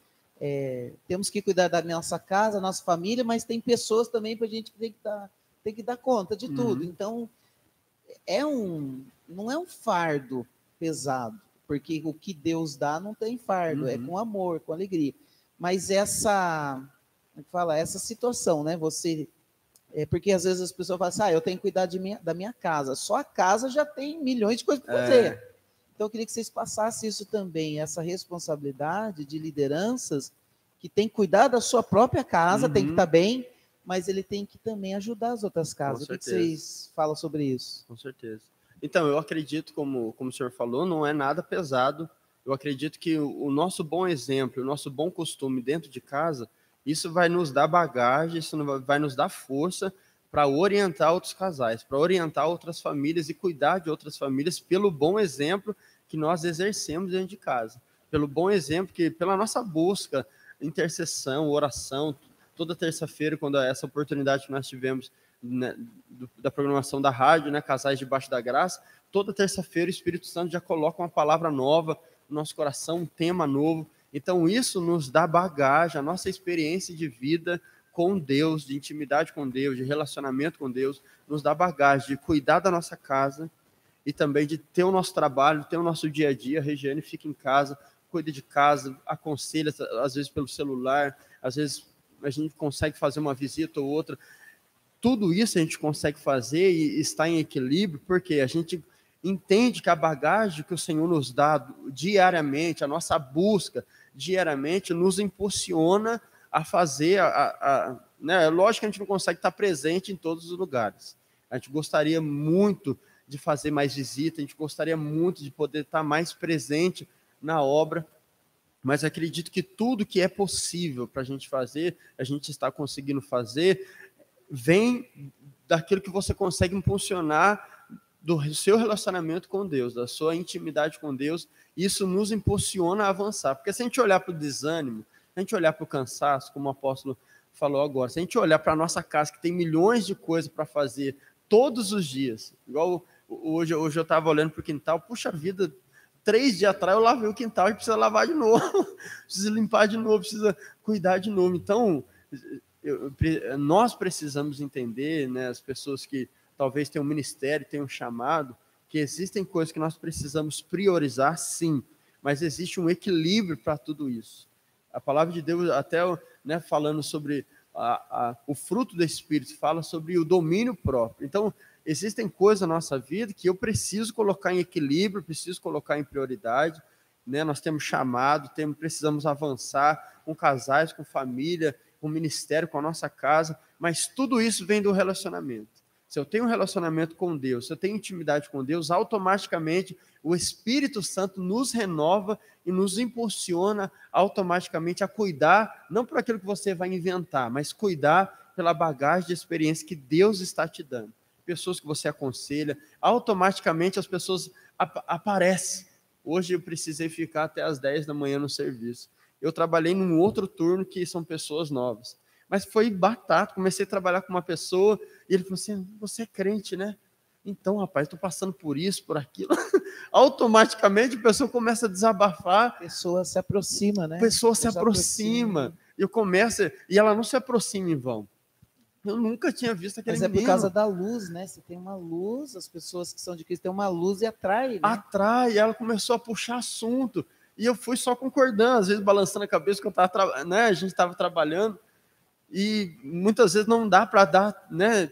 é, temos que cuidar da nossa casa, nossa família, mas tem pessoas também para a gente que tem que dar tem que dar conta de tudo. Uhum. Então é um não é um fardo pesado, porque o que Deus dá não tem fardo, é Uhum. com amor, com alegria. Mas essa como é que fala essa situação, né? Você é porque às vezes as pessoas falam assim, ah, eu tenho que cuidar minha, da minha casa. Só a casa já tem milhões de coisas para fazer. Então eu queria que vocês passassem isso também, essa responsabilidade de lideranças que tem que cuidar da sua própria casa, tem que Uhum. estar bem, mas ele tem que também ajudar as outras casas. O que, vocês falam sobre isso? Com certeza. Então, eu acredito, como, como o senhor falou, não é nada pesado. Eu acredito que o, o nosso bom exemplo, o nosso bom costume dentro de casa, isso vai nos dar bagagem, isso vai nos dar força para orientar outros casais, para orientar outras famílias e cuidar de outras famílias pelo bom exemplo que nós exercemos dentro de casa. Pelo bom exemplo que, pela nossa busca, intercessão, oração, toda terça-feira, quando é essa oportunidade que nós tivemos né, do- da programação da rádio, né, Casais Debaixo da Graça, toda terça-feira o Espírito Santo já coloca uma palavra nova no nosso coração, um tema novo. Então isso nos dá bagagem, a nossa experiência de vida com Deus, de intimidade com Deus, de relacionamento com Deus, nos dá bagagem de cuidar da nossa casa e também de ter o nosso trabalho, ter o nosso dia a dia. A Regiane fica em casa, cuida de casa, aconselha, às vezes pelo celular, às vezes a gente consegue fazer uma visita ou outra. Tudo isso a gente consegue fazer e está em equilíbrio, porque a gente entende que a bagagem que o Senhor nos dá diariamente, a nossa busca diariamente, nos impulsiona a fazer. A, a, a- né? É lógico que a gente não consegue estar presente em todos os lugares. A gente gostaria muito de fazer mais visita, a gente gostaria muito de poder estar mais presente na obra, mas acredito que tudo que é possível para a gente fazer, a gente está conseguindo fazer, vem daquilo que você consegue impulsionar do seu relacionamento com Deus, da sua intimidade com Deus, isso nos impulsiona a avançar. Porque se a gente olhar para o desânimo, se a gente olhar para o cansaço, como o apóstolo falou agora, se a gente olhar para a nossa casa, que tem milhões de coisas para fazer todos os dias, igual hoje, hoje eu estava olhando para o quintal, puxa vida, três dias atrás eu lavei o quintal e precisa lavar de novo, precisa limpar de novo, precisa cuidar de novo. Então, eu- nós precisamos entender, né, as pessoas que talvez tenham um ministério, tenham um chamado, que existem coisas que nós precisamos priorizar, sim, mas existe um equilíbrio para tudo isso. A palavra de Deus, até né, falando sobre a- a- o fruto do Espírito, fala sobre o domínio próprio. Então, existem coisas na nossa vida que eu preciso colocar em equilíbrio, preciso colocar em prioridade. Né? Nós temos chamado, temos, precisamos avançar com casais, com família, com ministério, com a nossa casa, mas tudo isso vem do relacionamento. Se eu tenho um relacionamento com Deus, se eu tenho intimidade com Deus, automaticamente o Espírito Santo nos renova e nos impulsiona automaticamente a cuidar, não por aquilo que você vai inventar, mas cuidar pela bagagem de experiência que Deus está te dando. Pessoas que você aconselha, automaticamente as pessoas ap aparecem. Hoje eu precisei ficar até as 10 da manhã no serviço. Eu trabalhei num outro turno que são pessoas novas. Mas foi batata. Comecei a trabalhar com uma pessoa e ele falou assim: Você é crente, né? Então, rapaz, estou passando por isso, por aquilo. Automaticamente a pessoa começa a desabafar. A pessoa se aproxima, né? A pessoa se aproxima. aproxima. E eu começo, e ela não se aproxima em vão. Eu nunca tinha visto aquele Mas é por causa da luz, né? Você tem uma luz, as pessoas que são de Cristo têm uma luz e atrai. Né? Atrai, ela começou a puxar assunto. E eu fui só concordando, às vezes balançando a cabeça que eu tava, né, a gente estava trabalhando. E muitas vezes não dá para dar, né,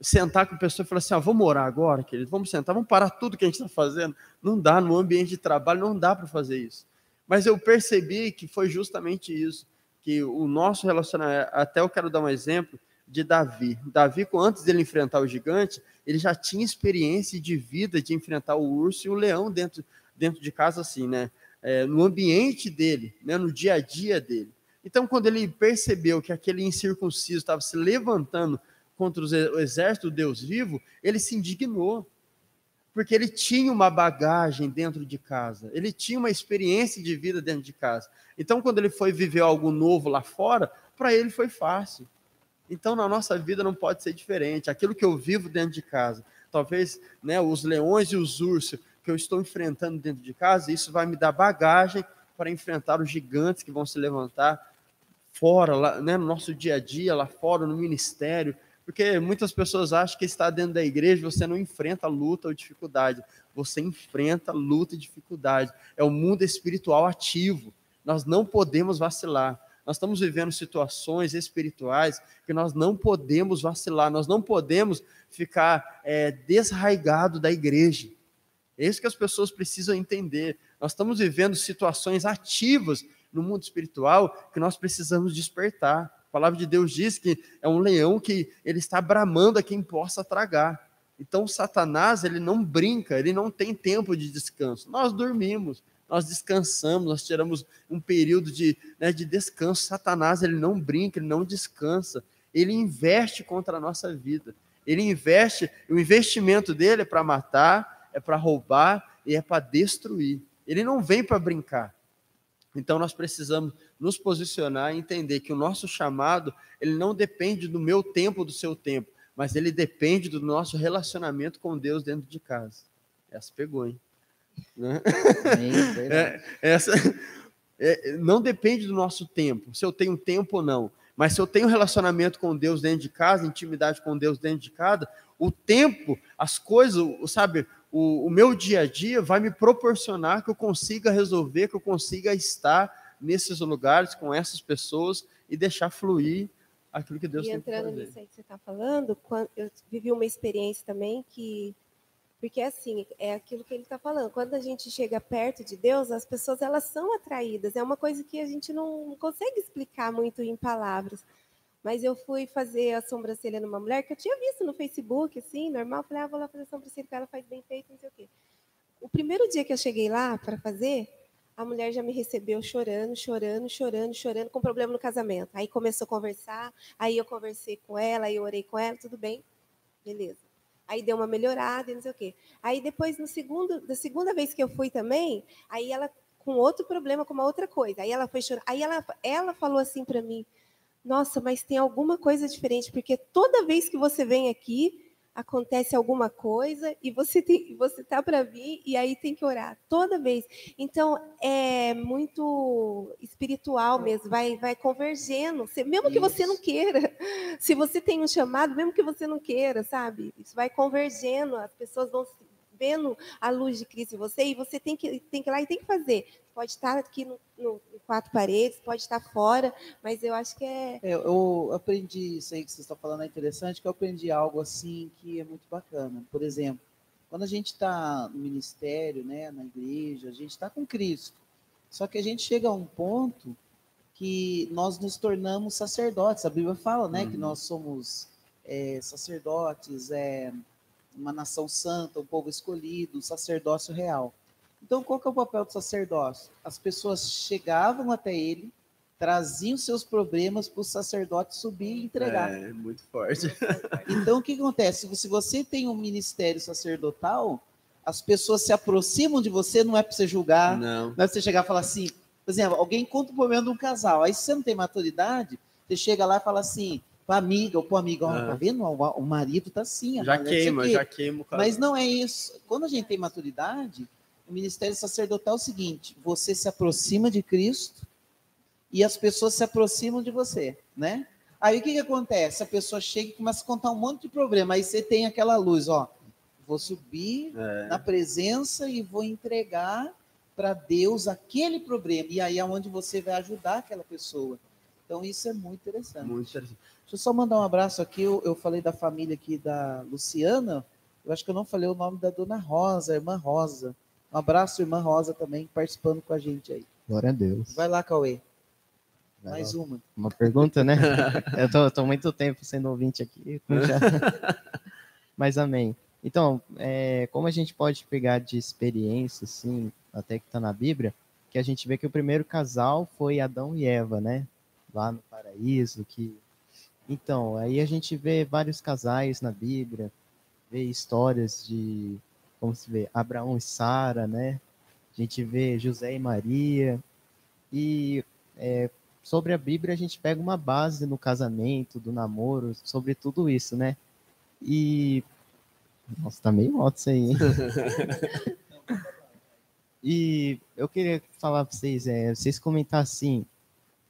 sentar com a pessoa e falar assim: ah, vamos orar agora, querido, vamos sentar, vamos parar tudo que a gente está fazendo. Não dá, no ambiente de trabalho, não dá para fazer isso. Mas eu percebi que foi justamente isso, que o nosso relacionamento, até eu quero dar um exemplo de Davi. Davi, antes dele enfrentar o gigante, ele já tinha experiência de vida de enfrentar o urso e o leão dentro, dentro de casa, assim, né? É, no ambiente dele, né? no dia a dia dele. Então, quando ele percebeu que aquele incircunciso estava se levantando contra o exército do Deus vivo, ele se indignou. Porque ele tinha uma bagagem dentro de casa, ele tinha uma experiência de vida dentro de casa. Então, quando ele foi viver algo novo lá fora, para ele foi fácil. Então, na nossa vida não pode ser diferente. Aquilo que eu vivo dentro de casa, talvez né, os leões e os ursos que eu estou enfrentando dentro de casa, isso vai me dar bagagem para enfrentar os gigantes que vão se levantar fora, lá, né, no nosso dia a dia, lá fora, no ministério, porque muitas pessoas acham que estar dentro da igreja você não enfrenta luta ou dificuldade, você enfrenta luta e dificuldade. É o mundo espiritual ativo. Nós não podemos vacilar. Nós estamos vivendo situações espirituais que nós não podemos vacilar, nós não podemos ficar é, desraigado da igreja. É isso que as pessoas precisam entender. Nós estamos vivendo situações ativas no mundo espiritual que nós precisamos despertar. A palavra de Deus diz que é um leão que ele está bramando a quem possa tragar. Então, Satanás, ele não brinca, ele não tem tempo de descanso. Nós dormimos, nós descansamos, nós tiramos um período de, né, de descanso. Satanás, ele não brinca, ele não descansa. Ele investe contra a nossa vida. Ele investe, o investimento dele é para matar, é para roubar e é para destruir. Ele não vem para brincar. Então nós precisamos nos posicionar e entender que o nosso chamado, ele não depende do meu tempo, do seu tempo, mas ele depende do nosso relacionamento com Deus dentro de casa. Essa pegou, hein? Né? é, essa é, não depende do nosso tempo, se eu tenho tempo ou não. Mas se eu tenho relacionamento com Deus dentro de casa, intimidade com Deus dentro de casa, o tempo, as coisas, sabe, o, o meu dia a dia vai me proporcionar que eu consiga resolver, que eu consiga estar nesses lugares com essas pessoas e deixar fluir aquilo que Deus e tem entrando fazer. nisso aí que você está falando, eu vivi uma experiência também que porque assim é aquilo que ele está falando. Quando a gente chega perto de Deus, as pessoas elas são atraídas. É uma coisa que a gente não consegue explicar muito em palavras. Mas eu fui fazer a sobrancelha numa mulher que eu tinha visto no Facebook, assim, normal. Falei, ah, vou lá fazer a sobrancelha, ela faz bem feito, não sei o quê. O primeiro dia que eu cheguei lá para fazer, a mulher já me recebeu chorando, chorando, chorando, chorando, com problema no casamento. Aí começou a conversar, aí eu conversei com ela, aí eu orei com ela, tudo bem, beleza. Aí deu uma melhorada e não sei o quê. Aí depois, no segundo, da segunda vez que eu fui também, aí ela com outro problema, com uma outra coisa. Aí ela foi chorar. Aí ela, ela falou assim para mim: nossa, mas tem alguma coisa diferente, porque toda vez que você vem aqui, acontece alguma coisa e você tem, você tá para vir e aí tem que orar toda vez. Então é muito espiritual mesmo, vai vai convergendo. Mesmo que você não queira, se você tem um chamado, mesmo que você não queira, sabe? Isso vai convergendo, as pessoas vão vendo a luz de Cristo em você e você tem que tem que ir lá e tem que fazer pode estar aqui no, no, em quatro paredes, pode estar fora, mas eu acho que é... é... Eu aprendi, isso aí que você está falando é interessante, que eu aprendi algo assim que é muito bacana. Por exemplo, quando a gente está no ministério, né, na igreja, a gente está com Cristo. Só que a gente chega a um ponto que nós nos tornamos sacerdotes. A Bíblia fala, né, uhum. que nós somos é, sacerdotes, é, uma nação santa, um povo escolhido, um sacerdócio real. Então, qual que é o papel do sacerdócio? As pessoas chegavam até ele, traziam seus problemas para o sacerdote subir e entregar. É, muito forte. Então, o que acontece? Se você tem um ministério sacerdotal, as pessoas se aproximam de você, não é para você julgar, Não. não é para você chegar e falar assim, por exemplo, alguém conta o problema de um casal, aí se você não tem maturidade, você chega lá e fala assim, para amiga ou para amigo, Ah. tá vendo? O, o marido tá assim, a Já queima, já queima o cara. Mas não é isso. Quando a gente tem maturidade, o ministério sacerdotal é o seguinte: você se aproxima de Cristo e as pessoas se aproximam de você, né? Aí o que, que acontece? A pessoa chega e começa a contar um monte de problema. Aí você tem aquela luz, ó. Vou subir É. na presença e vou entregar para Deus aquele problema. E aí é onde você vai ajudar aquela pessoa. Então isso é muito interessante. Muito interessante. Deixa eu só mandar um abraço aqui. Eu, eu falei da família aqui da Luciana. Eu acho que eu não falei o nome da dona Rosa, a irmã Rosa. Um abraço, irmã Rosa, também participando com a gente aí. Glória a Deus. Vai lá, Cauê. Vai Mais lá. uma. Uma pergunta, né? eu tô, tô muito tempo sendo ouvinte aqui. já- Mas amém. Então, é, como a gente pode pegar de experiência, assim, até que está na Bíblia, que a gente vê que o primeiro casal foi Adão e Eva, né? Lá no paraíso, que... Então, aí a gente vê vários casais na Bíblia, vê histórias de, como se vê, Abraão e Sara, né? A gente vê José e Maria, e é, sobre a Bíblia a gente pega uma base no casamento, do namoro, sobre tudo isso, né? E. Nossa, tá meio alto isso aí, hein? e eu queria falar pra vocês, é, vocês comentar assim,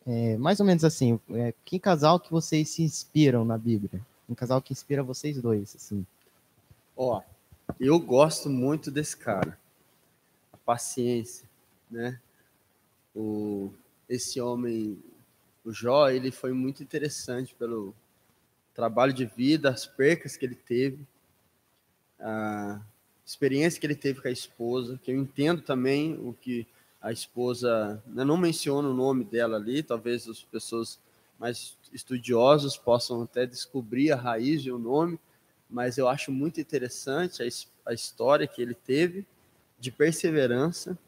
é, mais ou menos assim, é, que casal que vocês se inspiram na Bíblia? Um casal que inspira vocês dois, assim. Ó, eu gosto muito desse cara. A paciência, né? O, esse homem, o Jó, ele foi muito interessante pelo trabalho de vida, as percas que ele teve, a experiência que ele teve com a esposa, que eu entendo também o que a esposa, eu não menciono o nome dela ali, talvez as pessoas mais estudiosos possam até descobrir a raiz e o nome, mas eu acho muito interessante a, a história que ele teve de perseverança,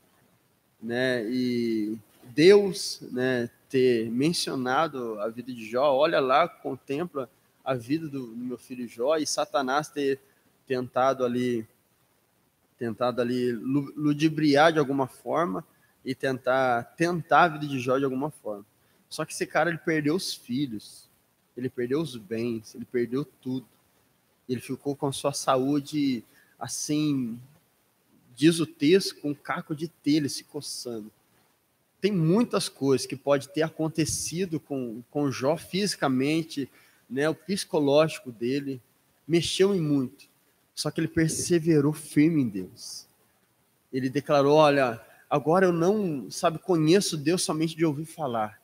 né? E Deus, né, ter mencionado a vida de Jó, olha lá, contempla a vida do, do meu filho Jó e Satanás ter tentado ali tentado ali lu- ludibriar de alguma forma e tentar tentar a vida de Jó de alguma forma. Só que esse cara ele perdeu os filhos, ele perdeu os bens, ele perdeu tudo. Ele ficou com sua saúde assim, diz o texto, com um caco de telha se coçando. Tem muitas coisas que pode ter acontecido com com Jó fisicamente, né, o psicológico dele mexeu em muito. Só que ele perseverou firme em Deus. Ele declarou: Olha, agora eu não, sabe, conheço Deus somente de ouvir falar,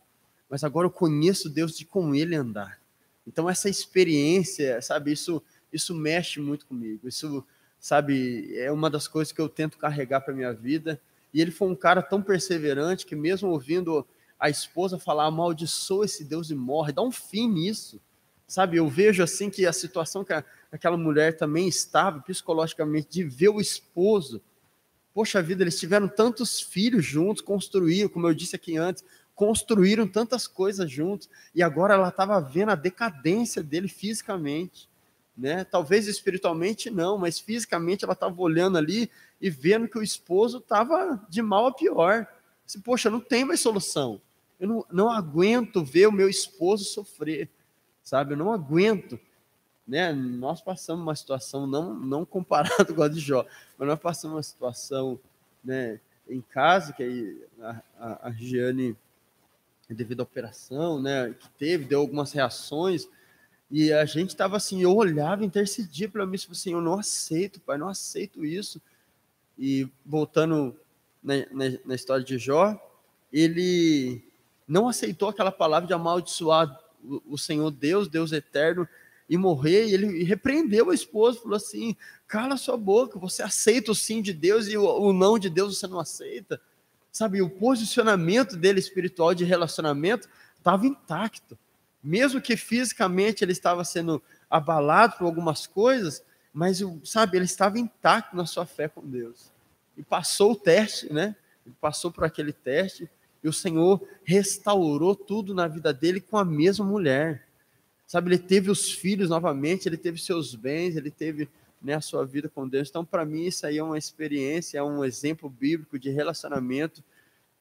mas agora eu conheço Deus de com Ele andar. Então, essa experiência, sabe, isso, isso mexe muito comigo. Isso, sabe, é uma das coisas que eu tento carregar para minha vida. E ele foi um cara tão perseverante que, mesmo ouvindo a esposa falar, amaldiçoa esse Deus e morre, dá um fim nisso. Sabe, eu vejo assim que a situação que a, aquela mulher também estava psicologicamente de ver o esposo. Poxa vida, eles tiveram tantos filhos juntos, construíram, como eu disse aqui antes, construíram tantas coisas juntos, e agora ela estava vendo a decadência dele fisicamente. Né? Talvez espiritualmente não, mas fisicamente ela estava olhando ali e vendo que o esposo estava de mal a pior. Assim, Poxa, não tem mais solução. Eu não, não aguento ver o meu esposo sofrer, sabe? Eu não aguento. Né? Nós passamos uma situação, não, não comparado com a de Jó, mas nós passamos uma situação né, em casa, que a, a, a Giane, devido à operação né, que teve, deu algumas reações, e a gente estava assim, eu olhava, intercedia pela mim, assim, eu não aceito, pai, não aceito isso. E voltando na, na, na história de Jó, ele não aceitou aquela palavra de amaldiçoar o Senhor Deus, Deus eterno, e morrer, e ele repreendeu a esposa, falou assim: cala sua boca, você aceita o sim de Deus e o, não de Deus você não aceita. Sabe, o posicionamento dele espiritual de relacionamento estava intacto. Mesmo que fisicamente ele estava sendo abalado por algumas coisas, mas, sabe, ele estava intacto na sua fé com Deus. E passou o teste, né? Ele passou por aquele teste e o Senhor restaurou tudo na vida dele com a mesma mulher. Sabe, ele teve os filhos novamente, ele teve seus bens, ele teve né, a sua vida com Deus. Então, para mim, isso aí é uma experiência, é um exemplo bíblico de relacionamento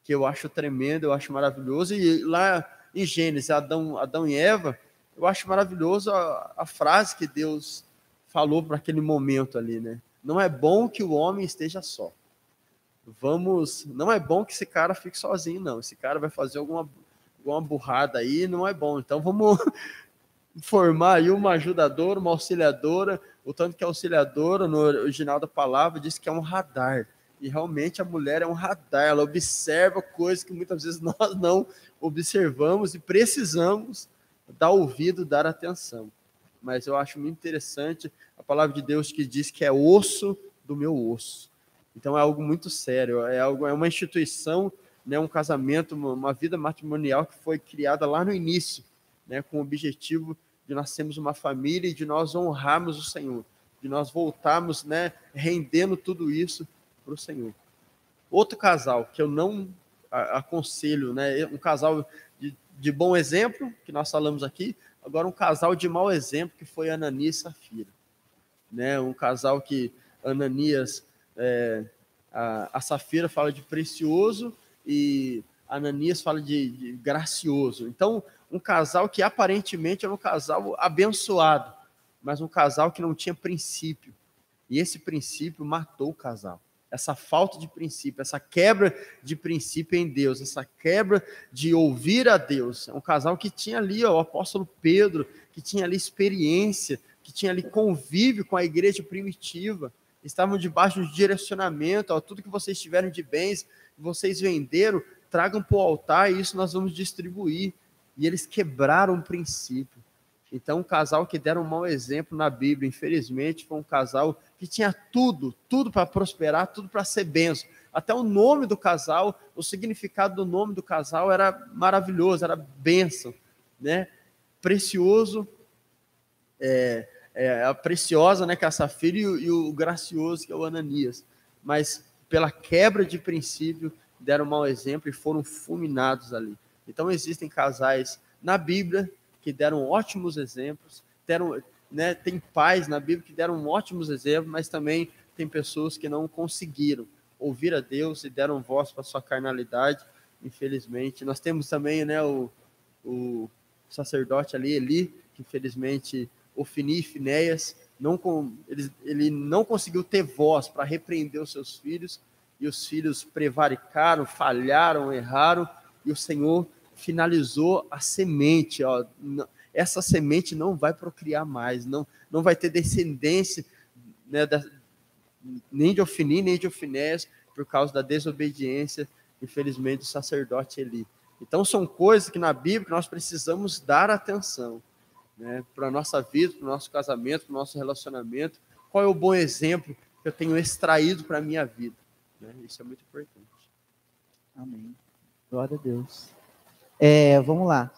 que eu acho tremendo, eu acho maravilhoso. E lá em Gênesis, Adão, Adão e Eva, eu acho maravilhoso a, a frase que Deus falou para aquele momento ali, né? Não é bom que o homem esteja só. Vamos, não é bom que esse cara fique sozinho, não. Esse cara vai fazer alguma, alguma burrada aí, não é bom. Então vamos formar aí uma ajudadora, uma auxiliadora, o tanto que a auxiliadora, no original da palavra, diz que é um radar. E realmente a mulher é um radar, ela observa coisas que muitas vezes nós não observamos e precisamos dar ouvido, dar atenção. Mas eu acho muito interessante a palavra de Deus que diz que é osso do meu osso. Então é algo muito sério, é algo é uma instituição, né, um casamento, uma, uma vida matrimonial que foi criada lá no início, né, com o objetivo de nós sermos uma família e de nós honrarmos o Senhor, de nós voltarmos, né, rendendo tudo isso para o Senhor. Outro casal que eu não aconselho, né, um casal de, de bom exemplo, que nós falamos aqui, agora um casal de mau exemplo, que foi Ananias e Safira. Né, um casal que Ananias, é, a, a Safira fala de precioso e Ananias fala de, de gracioso. Então, um casal que aparentemente era um casal abençoado, mas um casal que não tinha princípio. E esse princípio matou o casal. Essa falta de princípio, essa quebra de princípio em Deus, essa quebra de ouvir a Deus. É um casal que tinha ali ó, o apóstolo Pedro, que tinha ali experiência, que tinha ali convívio com a igreja primitiva, estavam debaixo de direcionamento, ó, tudo que vocês tiveram de bens, vocês venderam, tragam para o altar e isso nós vamos distribuir e eles quebraram o princípio. Então, um casal que deram um mau exemplo na Bíblia, infelizmente, foi um casal que tinha tudo, tudo para prosperar, tudo para ser benção. Até o nome do casal, o significado do nome do casal era maravilhoso, era bênção, né? Precioso, é, é, a preciosa, né, que é a Safira, e o, e o gracioso, que é o Ananias. Mas pela quebra de princípio, deram um mau exemplo e foram fulminados ali. Então existem casais na Bíblia que deram ótimos exemplos, deram, né, tem pais na Bíblia que deram ótimos exemplos, mas também tem pessoas que não conseguiram ouvir a Deus e deram voz para sua carnalidade, infelizmente. Nós temos também, né, o, o sacerdote ali, Eli, que infelizmente Ofini e Finéias, não com, ele, ele não conseguiu ter voz para repreender os seus filhos, e os filhos prevaricaram, falharam, erraram, e o Senhor finalizou a semente. Ó, essa semente não vai procriar mais, não, não vai ter descendência né, da, nem de Ofini, nem de Ofinés, por causa da desobediência, infelizmente, do sacerdote Eli. Então, são coisas que na Bíblia nós precisamos dar atenção né, para a nossa vida, para o nosso casamento, para o nosso relacionamento. Qual é o bom exemplo que eu tenho extraído para a minha vida? Né? Isso é muito importante. Amém. Glória a Deus. É, vamos lá.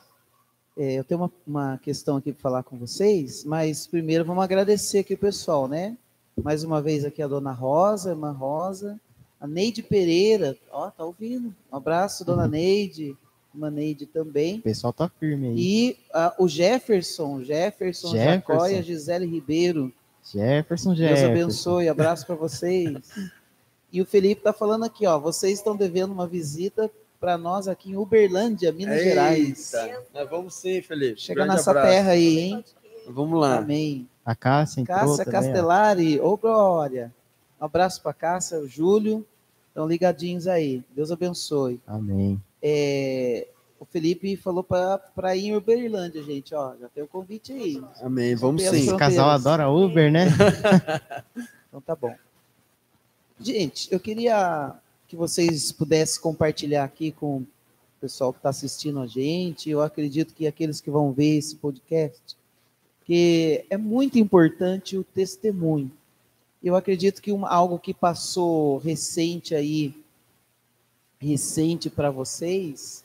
É, eu tenho uma, uma questão aqui para falar com vocês, mas primeiro vamos agradecer aqui o pessoal, né? Mais uma vez aqui a dona Rosa, a irmã Rosa, a Neide Pereira, ó, tá ouvindo? Um abraço, dona. Neide, irmã Neide também. O pessoal tá firme aí. E uh, o Jefferson, Jefferson, Jefferson. Jacó e a Gisele Ribeiro. Jefferson, Jefferson. Deus abençoe, abraço para vocês. e o Felipe tá falando aqui, ó, vocês estão devendo uma visita para nós aqui em Uberlândia, Minas Eita. Gerais. Nós vamos sim, Felipe. Chega Grande nessa abraço. terra aí, hein? Vamos lá. Amém. A Cássia entrou Cássia também, Castellari, ô oh, Glória. Um abraço para Cássia, o Júlio. Estão ligadinhos aí. Deus abençoe. Amém. É, o Felipe falou para ir em Uberlândia, gente. Ó, já tem o convite aí. Amém. Vamos sim. Esse casal adora Uber, né? então tá bom. Gente, eu queria que vocês pudessem compartilhar aqui com o pessoal que está assistindo a gente. Eu acredito que aqueles que vão ver esse podcast, que é muito importante o testemunho. Eu acredito que algo que passou recente aí, recente para vocês,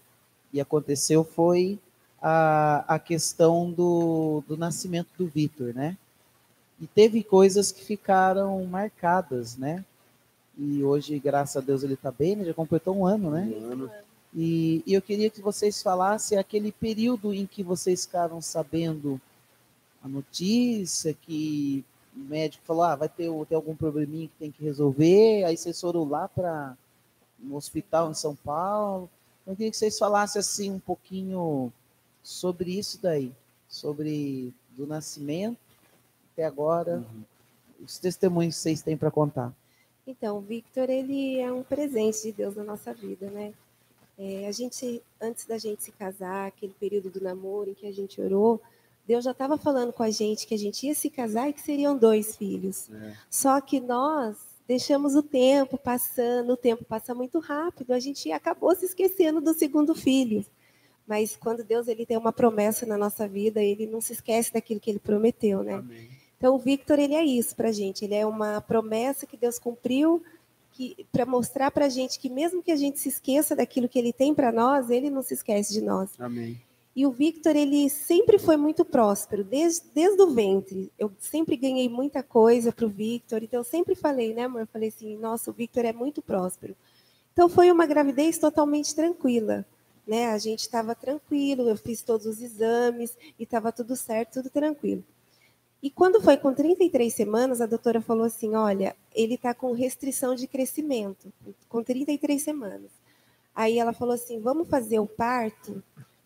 e aconteceu foi a, a questão do, do nascimento do Vitor, né? E teve coisas que ficaram marcadas, né? E hoje, graças a Deus, ele está bem, né? já completou um ano, né? Um ano. E, e eu queria que vocês falassem aquele período em que vocês ficaram sabendo a notícia, que o médico falou, ah, vai ter, ter algum probleminha que tem que resolver, aí vocês foram lá para no hospital em São Paulo. Eu queria que vocês falassem assim um pouquinho sobre isso daí, sobre do nascimento até agora, Uhum. os testemunhos que vocês têm para contar. Então, o Victor, ele é um presente de Deus na nossa vida, né? É, a gente, antes da gente se casar, aquele período do namoro em que a gente orou, Deus já estava falando com a gente que a gente ia se casar e que seriam dois filhos. É. Só que nós deixamos o tempo passando, o tempo passa muito rápido, a gente acabou se esquecendo do segundo filho. Mas quando Deus ele tem uma promessa na nossa vida, ele não se esquece daquilo que ele prometeu, né? Amém. Então, o Victor, ele é isso para a gente. Ele é uma promessa que Deus cumpriu para mostrar para a gente que, mesmo que a gente se esqueça daquilo que ele tem para nós, ele não se esquece de nós. Amém. E o Victor, ele sempre foi muito próspero, desde, desde o ventre. Eu sempre ganhei muita coisa para o Victor. Então, eu sempre falei, né, amor? Eu falei assim: nossa, o Victor é muito próspero. Então, foi uma gravidez totalmente tranquila. Né? A gente estava tranquilo, eu fiz todos os exames e estava tudo certo, tudo tranquilo. E quando foi com 33 semanas, a doutora falou assim: olha, ele está com restrição de crescimento, com 33 semanas. Aí ela falou assim: vamos fazer o parto,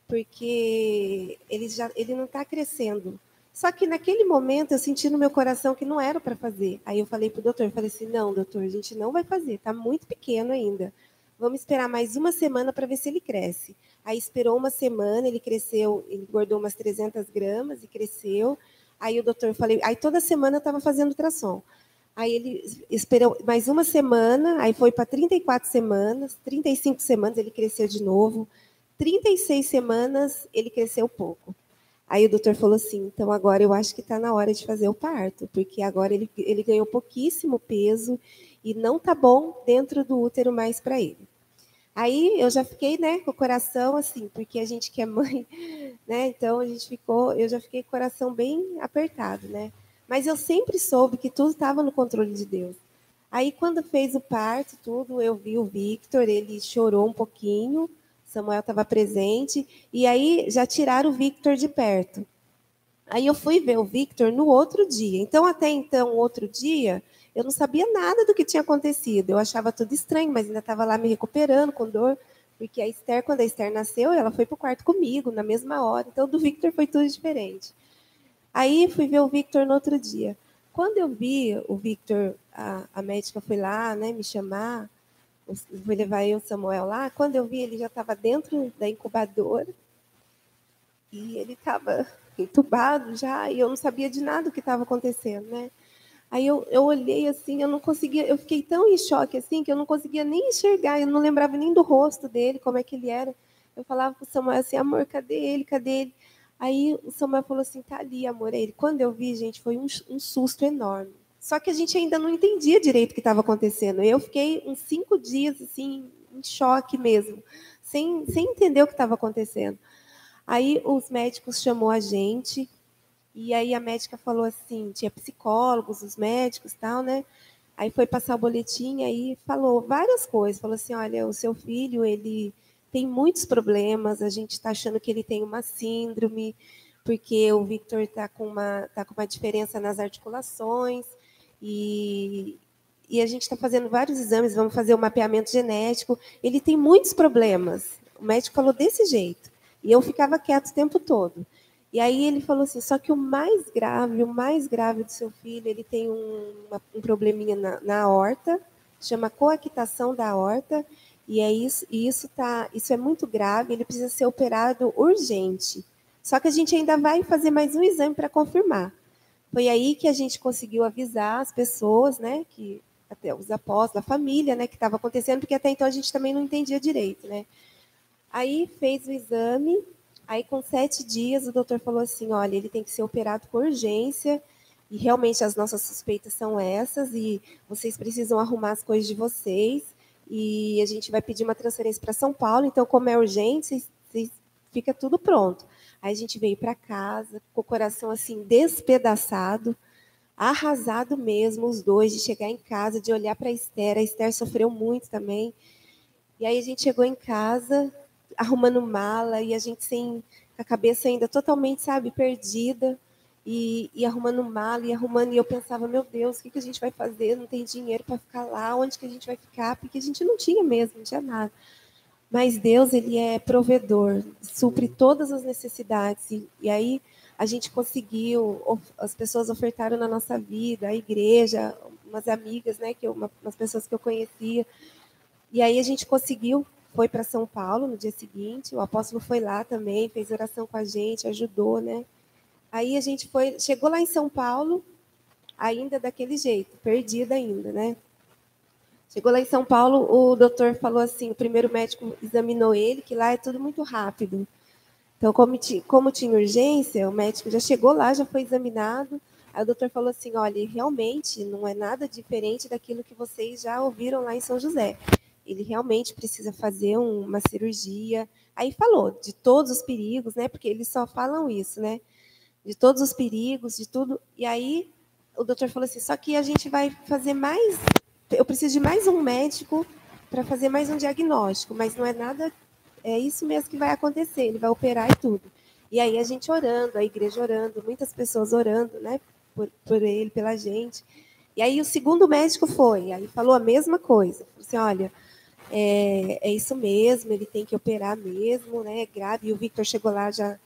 porque ele, já, ele não está crescendo. Só que naquele momento eu senti no meu coração que não era para fazer. Aí eu falei para o doutor: falei assim, não, doutor, a gente não vai fazer, está muito pequeno ainda. Vamos esperar mais uma semana para ver se ele cresce. Aí esperou uma semana, ele cresceu, ele engordou umas 300 gramas e cresceu. Aí o doutor, eu falei, aí toda semana eu estava fazendo ultrassom. Aí ele esperou mais uma semana, aí foi para 34 semanas, 35 semanas ele cresceu de novo, 36 semanas ele cresceu pouco. Aí o doutor falou assim, então agora eu acho que está na hora de fazer o parto, porque agora ele, ele ganhou pouquíssimo peso e não tá bom dentro do útero mais para ele. Aí eu já fiquei, né, com o coração assim, porque a gente que é mãe, né, então a gente ficou, eu já fiquei com o coração bem apertado, né. Mas eu sempre soube que tudo estava no controle de Deus. Aí quando fez o parto, tudo, eu vi o Victor, ele chorou um pouquinho, Samuel estava presente, e aí já tiraram o Victor de perto. Aí eu fui ver o Victor no outro dia. Então, até então, outro dia, eu não sabia nada do que tinha acontecido. Eu achava tudo estranho, mas ainda estava lá me recuperando com dor, porque a Esther, quando a Esther nasceu, ela foi para o quarto comigo na mesma hora. Então, do Victor foi tudo diferente. Aí fui ver o Victor no outro dia. Quando eu vi o Victor, a, a médica foi lá, né, me chamar, foi levar eu, Samuel lá. Quando eu vi, ele já estava dentro da incubadora e ele estava entubado já e eu não sabia de nada o que estava acontecendo, né? Aí eu, eu olhei assim, eu não conseguia, eu fiquei tão em choque assim que eu não conseguia nem enxergar, eu não lembrava nem do rosto dele, como é que ele era. Eu falava para o Samuel assim, amor, cadê ele? Cadê ele? Aí o Samuel falou assim, tá ali, amor. Aí ele, quando eu vi, gente, foi um, um susto enorme. Só que a gente ainda não entendia direito o que estava acontecendo. Eu fiquei uns cinco dias assim, em choque mesmo, sem, sem entender o que estava acontecendo. Aí os médicos chamou a gente e aí a médica falou assim, tinha psicólogos, os médicos, tal, né? Aí foi passar o boletim aí falou várias coisas, falou assim, olha, o seu filho ele tem muitos problemas, a gente está achando que ele tem uma síndrome, porque o Victor está com uma tá com uma diferença nas articulações e e a gente está fazendo vários exames, vamos fazer o um mapeamento genético. Ele tem muitos problemas. O médico falou desse jeito. E eu ficava quieto o tempo todo. E aí ele falou assim, só que o mais grave, o mais grave do seu filho, ele tem um, uma, um probleminha na, na chama coactação da aorta, e é isso, e isso tá, isso é muito grave, ele precisa ser operado urgente. Só que a gente ainda vai fazer mais um exame para confirmar. Foi aí que a gente conseguiu avisar as pessoas, né, que até os apóstolos, a família, né, que estava acontecendo, porque até então a gente também não entendia direito, né. Aí fez o exame, aí com sete dias o doutor falou assim, olha, ele tem que ser operado com urgência, e realmente as nossas suspeitas são essas, e vocês precisam arrumar as coisas de vocês, e a gente vai pedir uma transferência para São Paulo, então como é urgente, fica tudo pronto. Aí a gente veio para casa com o coração assim despedaçado, arrasado mesmo os dois de chegar em casa, de olhar para a Esther. A Esther sofreu muito também. E aí a gente chegou em casa arrumando mala e a gente sem a cabeça ainda totalmente, sabe, perdida e, e, arrumando mala e arrumando. E eu pensava, meu Deus, o que, que a gente vai fazer? Não tem dinheiro para ficar lá, onde que a gente vai ficar? Porque a gente não tinha mesmo, não tinha nada. Mas Deus, ele é provedor, supre todas as necessidades. E, e aí a gente conseguiu, as pessoas ofertaram na nossa vida, a igreja, umas amigas, né, que eu, umas pessoas que eu conhecia. E aí a gente conseguiu, foi para São Paulo no dia seguinte, o apóstolo foi lá também, fez oração com a gente, ajudou, né? Aí a gente foi, chegou lá em São Paulo, ainda daquele jeito, perdida ainda, né? Chegou lá em São Paulo, o doutor falou assim, o primeiro médico examinou ele, que lá é tudo muito rápido. Então, como, como tinha urgência, o médico já chegou lá, já foi examinado. Aí o doutor falou assim: olha, realmente não é nada diferente daquilo que vocês já ouviram lá em São José. Ele realmente precisa fazer uma cirurgia. Aí falou de todos os perigos, né? Porque eles só falam isso, né? de todos os perigos, de tudo. E aí o doutor falou assim: só que a gente vai fazer mais. Eu preciso de mais um médico para fazer mais um diagnóstico, mas não é nada. É isso mesmo que vai acontecer. Ele vai operar e tudo. E aí a gente orando, a igreja orando, muitas pessoas orando, né, por, por ele, pela gente. E aí o segundo médico foi, aí falou a mesma coisa. Falou assim, olha, é, é isso mesmo, ele tem que operar mesmo, né, é grave. E o Victor chegou lá já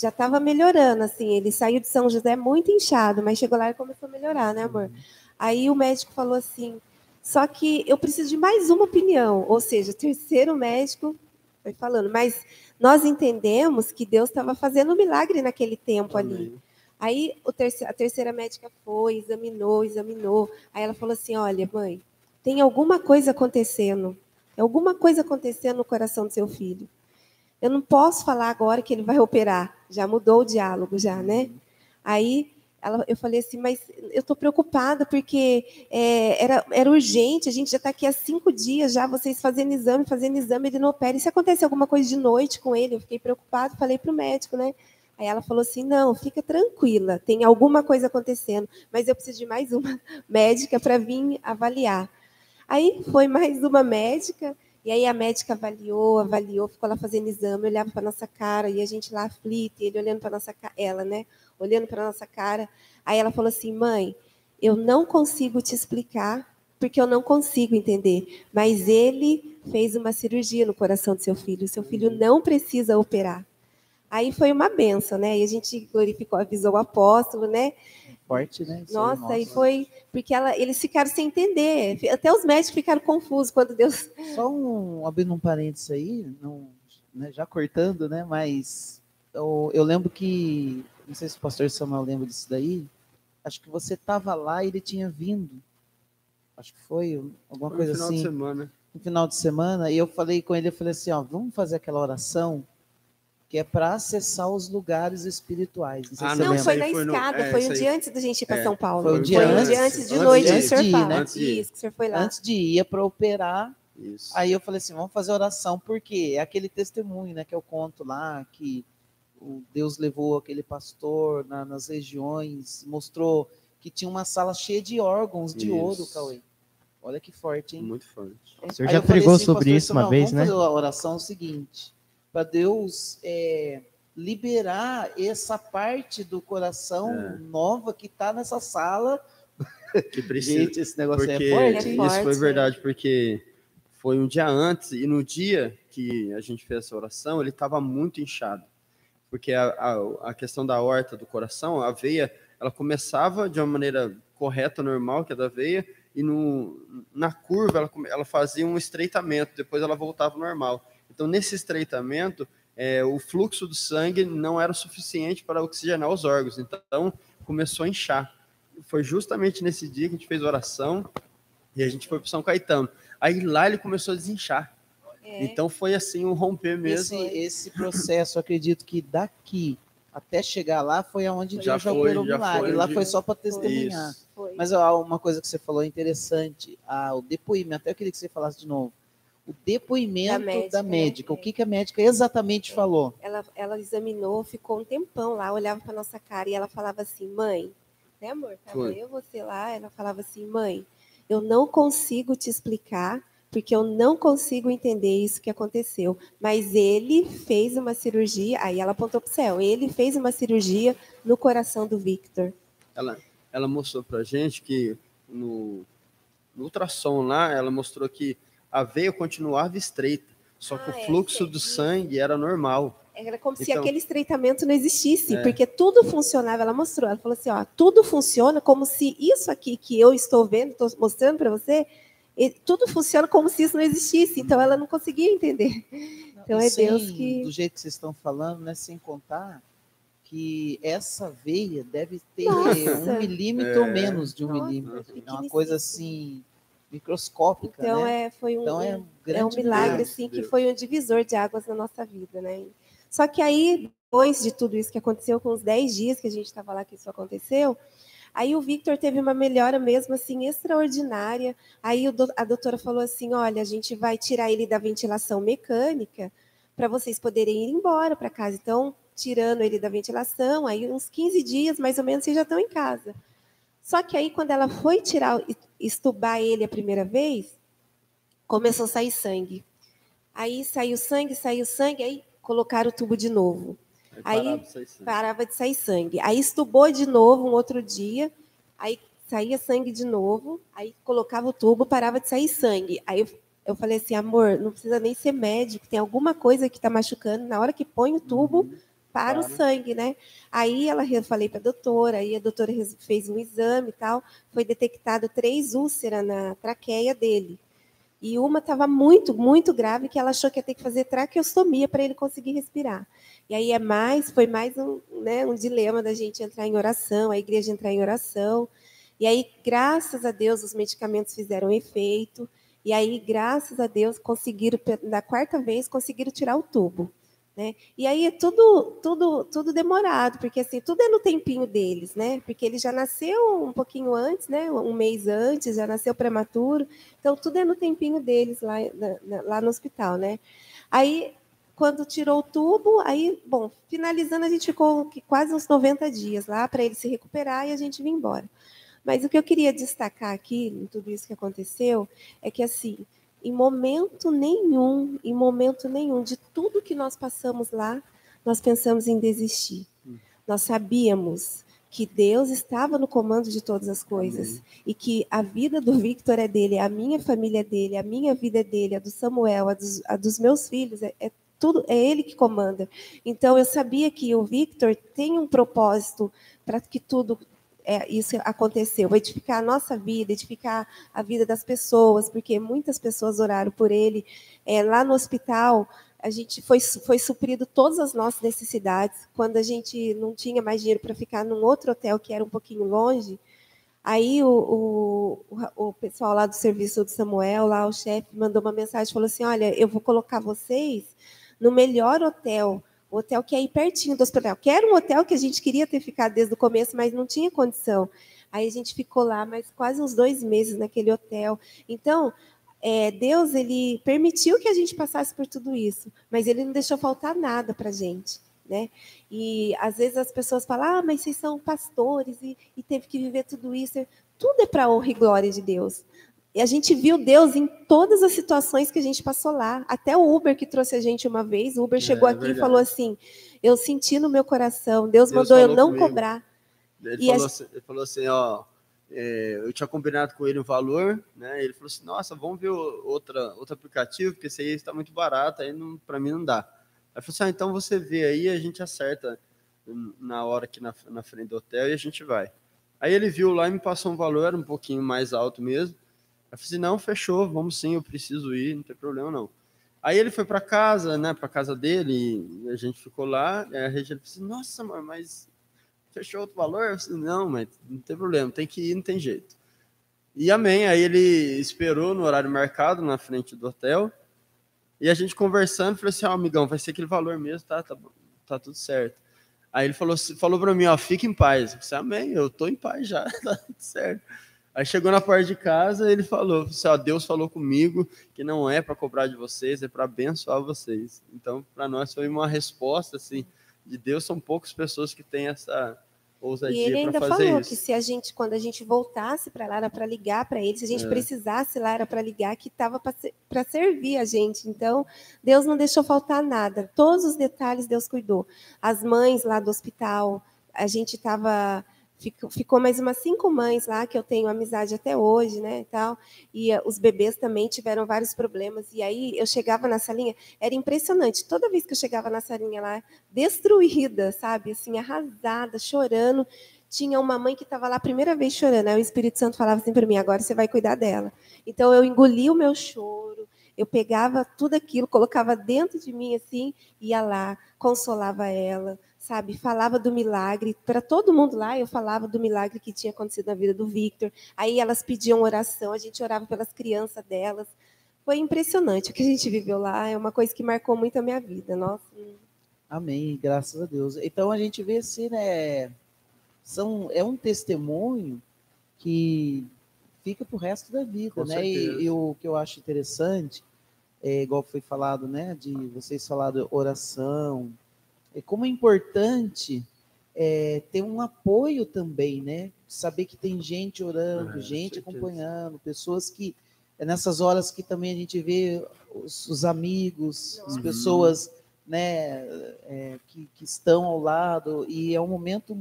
já estava melhorando, assim. Ele saiu de São José muito inchado, mas chegou lá e começou a melhorar, né, amor? Aí o médico falou assim: só que eu preciso de mais uma opinião, ou seja, o terceiro médico foi falando, mas nós entendemos que Deus estava fazendo um milagre naquele tempo Amém. ali. Aí terceiro, a terceira médica foi, examinou, examinou. Aí ela falou assim: olha, mãe, tem alguma coisa acontecendo. Tem alguma coisa acontecendo no coração do seu filho. Eu não posso falar agora que ele vai operar. Já mudou o diálogo, já, né? Aí ela, eu falei assim, mas eu estou preocupada porque é, era, era urgente, a gente já está aqui há cinco dias já, vocês fazendo exame, fazendo exame, ele não opera. E se acontecer alguma coisa de noite com ele? Eu fiquei preocupada, falei para o médico, né? Aí ela falou assim: não, fica tranquila, tem alguma coisa acontecendo, mas eu preciso de mais uma médica para vir avaliar. Aí foi mais uma médica, e aí a médica avaliou, avaliou, ficou lá fazendo exame, olhava para nossa cara e a gente lá aflita, e ele olhando para nossa cara, ela, né? Olhando para nossa cara. Aí ela falou assim: "Mãe, eu não consigo te explicar porque eu não consigo entender, mas ele fez uma cirurgia no coração do seu filho. seu filho não precisa operar." Aí foi uma benção, né? E a gente glorificou, avisou o apóstolo, né? Forte, né? Isso nossa, aí, e foi porque ela, eles ficaram sem entender. Até os médicos ficaram confusos quando Deus. Só um abrindo um parênteses aí, não, né, já cortando, né? Mas eu, eu lembro que não sei se o pastor Samuel lembra disso daí. Acho que você estava lá e ele tinha vindo. Acho que foi alguma foi coisa no final assim. De semana. No final de semana, e eu falei com ele, eu falei assim, ó, vamos fazer aquela oração que é para acessar os lugares espirituais. Não, ah, não foi na foi escada, no, é, foi um dia antes da gente ir para é, São Paulo. Foi um dia, foi antes, antes de noite, antes de, ir, né? Antes de ir. Isso, que o senhor foi lá. Antes de ir para operar. Isso. Aí eu falei assim, vamos fazer oração, porque é aquele testemunho, né, que eu conto lá, que o Deus levou aquele pastor na, nas regiões, mostrou que tinha uma sala cheia de órgãos de isso. ouro, Cauê. Olha que forte, hein? Muito forte. O senhor já pregou assim, sobre isso uma vez, vamos né? Vamos fazer a oração o seguinte para Deus é, liberar essa parte do coração é. nova que está nessa sala. Que precisa. Gente, esse negócio porque é forte. É forte, isso foi verdade, porque foi um dia antes e no dia que a gente fez essa oração, ele estava muito inchado. Porque a, a, a, questão da horta do coração, a veia, ela começava de uma maneira correta, normal, que é da veia, e no, na curva ela, ela fazia um estreitamento, depois ela voltava normal. Então, nesse estreitamento, é, o fluxo do sangue não era suficiente para oxigenar os órgãos. Então, começou a inchar. Foi justamente nesse dia que a gente fez oração e a gente foi para São Caetano. Aí lá ele começou a desinchar. É. Então foi assim um romper mesmo. Esse, esse processo, acredito que daqui até chegar lá foi aonde já Deus já operou o milagre. Lá foi só para testemunhar. Mas ó, uma coisa que você falou interessante, ah, o depoimento, até eu queria que você falasse de novo o depoimento da Da médica. médica, né? O que, que a médica exatamente falou? ela, ela examinou, ficou um tempão lá, olhava para nossa cara e ela falava assim, mãe, né amor? Tava Foi. eu, você lá, ela falava assim, mãe, eu não consigo te explicar, porque eu não consigo entender isso que aconteceu. Mas ele fez uma cirurgia, aí ela apontou para o céu, ele fez uma cirurgia no coração do Victor. ela, ela mostrou pra gente que no, no ultrassom lá, ela mostrou que a veia continuava estreita, só que Ah, o é, fluxo sei, do sangue era normal. Era como se Então- aquele estreitamento não existisse, É. porque tudo funcionava. Ela mostrou, ela falou assim: ó, tudo funciona como se isso aqui que eu estou vendo, estou mostrando para você, e- tudo funciona como se isso não existisse. Então ela não conseguia entender. Então E é Deus que- Do jeito que vocês estão falando, né? Sem contar que essa veia deve ter Nossa! um milímetro ou É. menos de um Nossa, milímetro. É uma coisa assim microscópica, Então né? é, foi um, Então é um é um milagre Deus, assim que foi um divisor de águas na nossa vida, né? Só que aí depois de tudo isso que aconteceu, com os 10 dias que a gente estava lá que isso aconteceu, aí o Victor teve uma melhora mesmo assim extraordinária. Aí do- a doutora falou assim: "Olha, a gente vai tirar ele da ventilação mecânica para vocês poderem ir embora para casa". Então, tirando ele da ventilação, aí uns 15 dias mais ou menos vocês já estão em casa. Só que aí quando ela foi tirar estubar ele a primeira vez, começou a sair sangue. Aí saiu sangue, saiu sangue, aí colocaram o tubo de novo. Aí, parava de sair sangue. Parava de sair sangue. Aí estubou de novo um outro dia, aí saía sangue de novo, aí colocava o tubo, parava de sair sangue. Aí eu, eu falei assim, amor, não precisa nem ser médico, tem alguma coisa que está machucando, na hora que põe o tubo, Uhum. Para o Para. sangue, né? Aí ela eu falei para a doutora, aí a doutora fez um exame e tal, foi detectado três úlceras na traqueia dele. E uma estava muito, muito grave, que ela achou que ia ter que fazer traqueostomia para ele conseguir respirar. E aí é mais, foi mais um, né, um dilema da gente entrar em oração, a igreja entrar em oração. E aí, graças a Deus, os medicamentos fizeram efeito. E aí, graças a Deus, conseguiram, na quarta vez, conseguiram tirar o tubo. Né? E aí é tudo, tudo, tudo demorado, porque assim, tudo é no tempinho deles, né? Porque ele já nasceu um pouquinho antes, né? Um mês antes, já nasceu prematuro. Então, tudo é no tempinho deles lá, na- lá no hospital, né? Aí, quando tirou o tubo, aí, bom, finalizando, a gente ficou quase uns 90 dias lá para ele se recuperar e a gente vir embora. Mas o que eu queria destacar aqui, em tudo isso que aconteceu, é que, assim, em momento nenhum, em momento nenhum, de tudo que nós passamos lá, nós pensamos em desistir. Nós sabíamos que Deus estava no comando de todas as coisas e que a vida do Victor é dele, a minha família é dele, a minha vida é dele, a do Samuel, a dos, a dos meus filhos, é, é tudo, é ele que comanda. Então eu sabia que o Victor tem um propósito para que tudo é, isso aconteceu, edificar a nossa vida, edificar a vida das pessoas, porque muitas pessoas oraram por ele. É, lá no hospital, a gente foi, foi suprido todas as nossas necessidades. Quando a gente não tinha mais dinheiro para ficar num outro hotel que era um pouquinho longe, aí o, o, o pessoal lá do serviço do Samuel, lá o chefe, mandou uma mensagem, falou assim, olha, eu vou colocar vocês no melhor hotel, o hotel que é aí pertinho do hospital, que era um hotel que a gente queria ter ficado desde o começo, mas não tinha condição. Aí a gente ficou lá mais quase uns dois meses naquele hotel. Então, é, Deus ele permitiu que a gente passasse por tudo isso, mas ele não deixou faltar nada para a gente. Né? E às vezes as pessoas falam, ah, mas vocês são pastores e, e teve que viver tudo isso. Tudo é para honra e glória de Deus. E a gente viu Deus em todas as situações que a gente passou lá. Até o Uber que trouxe a gente uma vez, o Uber chegou É, aqui verdade. e falou assim: Eu senti no meu coração, Deus, Deus mandou eu falou não comigo. cobrar. Ele, E a falou assim, ele falou assim, ó, é, eu tinha combinado com ele um valor, né? Ele falou assim, nossa, vamos ver outra, outro aplicativo, porque esse aí está muito barato, aí para mim não dá. Aí falou assim, ah, então você vê aí, a gente acerta na hora aqui na, na frente do hotel e a gente vai. Aí ele viu lá e me passou um valor, era um pouquinho mais alto mesmo. Eu falei assim, não, fechou, vamos sim, eu preciso ir, não tem problema não. Aí ele foi para casa, né, para casa dele, a gente ficou lá, a Regina falou assim, nossa, amor, mas fechou outro valor? Falei, não, mas não tem problema, tem que ir, não tem jeito. E amém, aí ele esperou no horário marcado na frente do hotel, e a gente conversando, falou assim, ó, amigão, vai ser aquele valor mesmo, tá, tá, tá tudo certo. Aí ele falou, falou para mim, ó, fica em paz. Eu falei, amém, eu tô em paz já, tá tudo certo. Aí chegou na porta de casa, ele falou: assim, ó, Deus falou comigo que não é para cobrar de vocês, é para abençoar vocês. Então, para nós foi uma resposta assim de Deus. São poucas pessoas que têm essa ousadia E ele ainda para fazer falou isso. que se a gente, quando a gente voltasse para lá, era para ligar para ele, se a gente É. precisasse lá, era para ligar, que estava para servir a gente. Então, Deus não deixou faltar nada. Todos os detalhes Deus cuidou. As mães lá do hospital, a gente estava. Ficou, mais umas cinco mães lá que eu tenho amizade até hoje, né, e tal. E eh, os bebês também tiveram vários problemas. E aí eu chegava na salinha, era impressionante. Toda vez que eu chegava na salinha lá, destruída, sabe, assim, arrasada, chorando, tinha uma mãe que estava lá a primeira vez chorando. Aí o Espírito Santo falava assim para mim: agora você vai cuidar dela. Então eu engoli o meu choro, eu pegava tudo aquilo, colocava dentro de mim assim, ia lá, consolava ela, sabe? Falava do milagre para todo mundo lá. Eu falava do milagre que tinha acontecido na vida do Victor. Aí elas pediam oração, a gente orava pelas crianças delas. Foi impressionante o que a gente viveu lá. É uma coisa que marcou muito a minha vida. Nossa. Amém, graças a Deus. Então a gente vê assim, né? São, é um testemunho que fica para o resto da vida, Com né? E, e o que eu acho interessante, é, igual foi falado, né? De vocês falaram oração, é como é importante é, ter um apoio também, né? Saber que tem gente orando, É, gente acompanhando, pessoas que é nessas horas que também a gente vê os, os amigos, as Uhum. pessoas, né? é, que, que estão ao lado e é um momento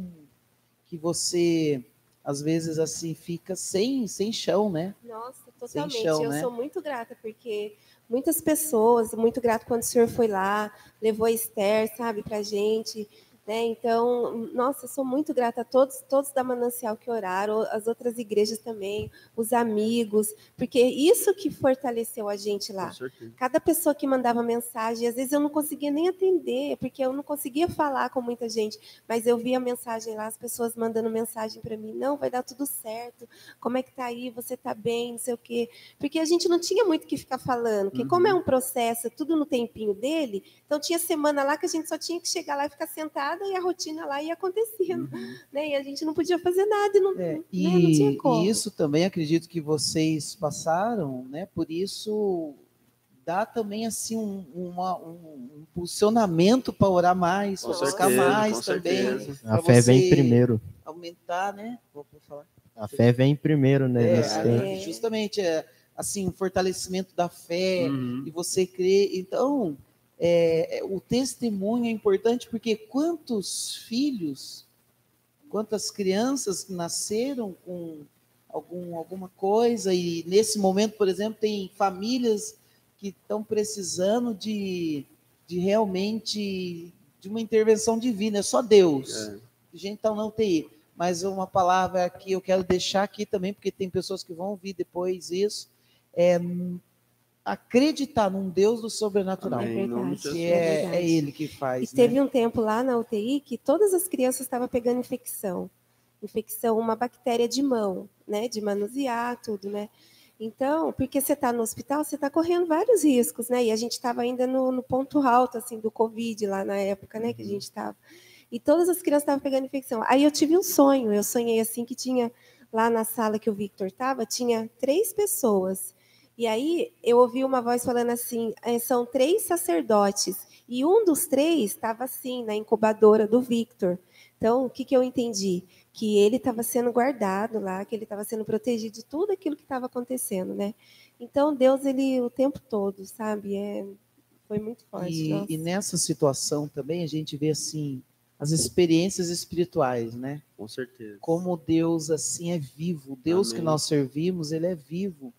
que você às vezes assim fica sem sem chão, né? Nossa, totalmente. chão, eu né? sou muito grata, porque muitas pessoas, muito grata quando o senhor foi lá, levou a Esther, sabe, pra gente. Né? Então, nossa, sou muito grata a todos, todos da Manancial que oraram, as outras igrejas também, os amigos, porque isso que fortaleceu a gente lá. Cada pessoa que mandava mensagem, às vezes eu não conseguia nem atender, porque eu não conseguia falar com muita gente, mas eu via a mensagem lá, as pessoas mandando mensagem para mim, não, vai dar tudo certo, como é que tá aí, você tá bem, não sei o quê. Porque a gente não tinha muito o que ficar falando, porque como é um processo, tudo no tempinho dele, então tinha semana lá que a gente só tinha que chegar lá e ficar e a rotina lá ia acontecendo, né? E a gente não podia fazer nada e não, Uhum. É, né? não tinha e, como. e isso também acredito que vocês passaram, né? Por isso dá também assim um, uma- um impulsionamento para orar mais, para buscar certeza, mais também, certeza. A fé vem primeiro. aumentar, né? Vou vou falar. A fé vem primeiro, né? É. É. justamente é, assim, o fortalecimento da fé Uhum. e você crê. Então, é, é, o testemunho é importante porque quantos filhos, quantas crianças nasceram com algum, alguma coisa e nesse momento, por exemplo, tem famílias que estão precisando de, de realmente de uma intervenção divina, é só Deus É. gente está na UTI. Mas uma palavra que eu quero deixar aqui também, porque tem pessoas que vão ouvir depois isso, é acreditar num Deus do sobrenatural. Amém. Que Jesus. é, verdade. é Ele que faz. E né? teve um tempo lá na UTI que todas as crianças estavam pegando infecção. Infecção, uma bactéria de mão, né? De manusear, tudo, né? Então, porque você está no hospital, você está correndo vários riscos, né? E a gente estava ainda no, no ponto alto, assim, do Covid lá na época, né? Que a gente estava. E todas as crianças estavam pegando infecção. Aí eu tive um sonho, eu sonhei assim que tinha lá na sala que o Victor estava, tinha três pessoas. E aí eu ouvi uma voz falando assim: "Eh, são três sacerdotes. E um dos três estava assim, na incubadora do Victor. Então, o que, que eu entendi? Que ele estava sendo guardado lá, que ele estava sendo protegido de tudo aquilo que estava acontecendo, né? Então, Deus, ele o tempo todo, sabe? É, foi muito forte. E, e nessa situação também a gente vê assim as experiências espirituais, né? Com certeza. Como Deus assim é vivo, o Deus que Amém. nós servimos, ele é vivo.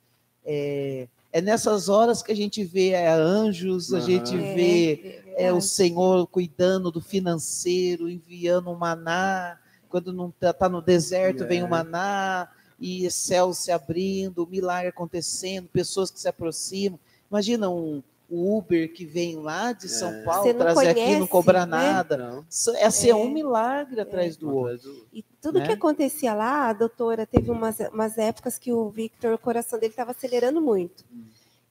É, é nessas horas que a gente vê é, anjos, a gente É, vê é é o verdade. Senhor cuidando do financeiro, enviando um maná. Quando não está tá no deserto, vem o É. maná e céus se abrindo, milagre acontecendo, pessoas que se aproximam. Imagina um o Uber que vem lá de São É. Paulo Você não trazer aqui, não conhece, cobrar né? nada. Não. Isso- Esse é, É. um milagre atrás do outro. E tudo né? que acontecia lá, a doutora, teve umas, umas épocas que o Victor, o coração dele estava acelerando muito. Hum.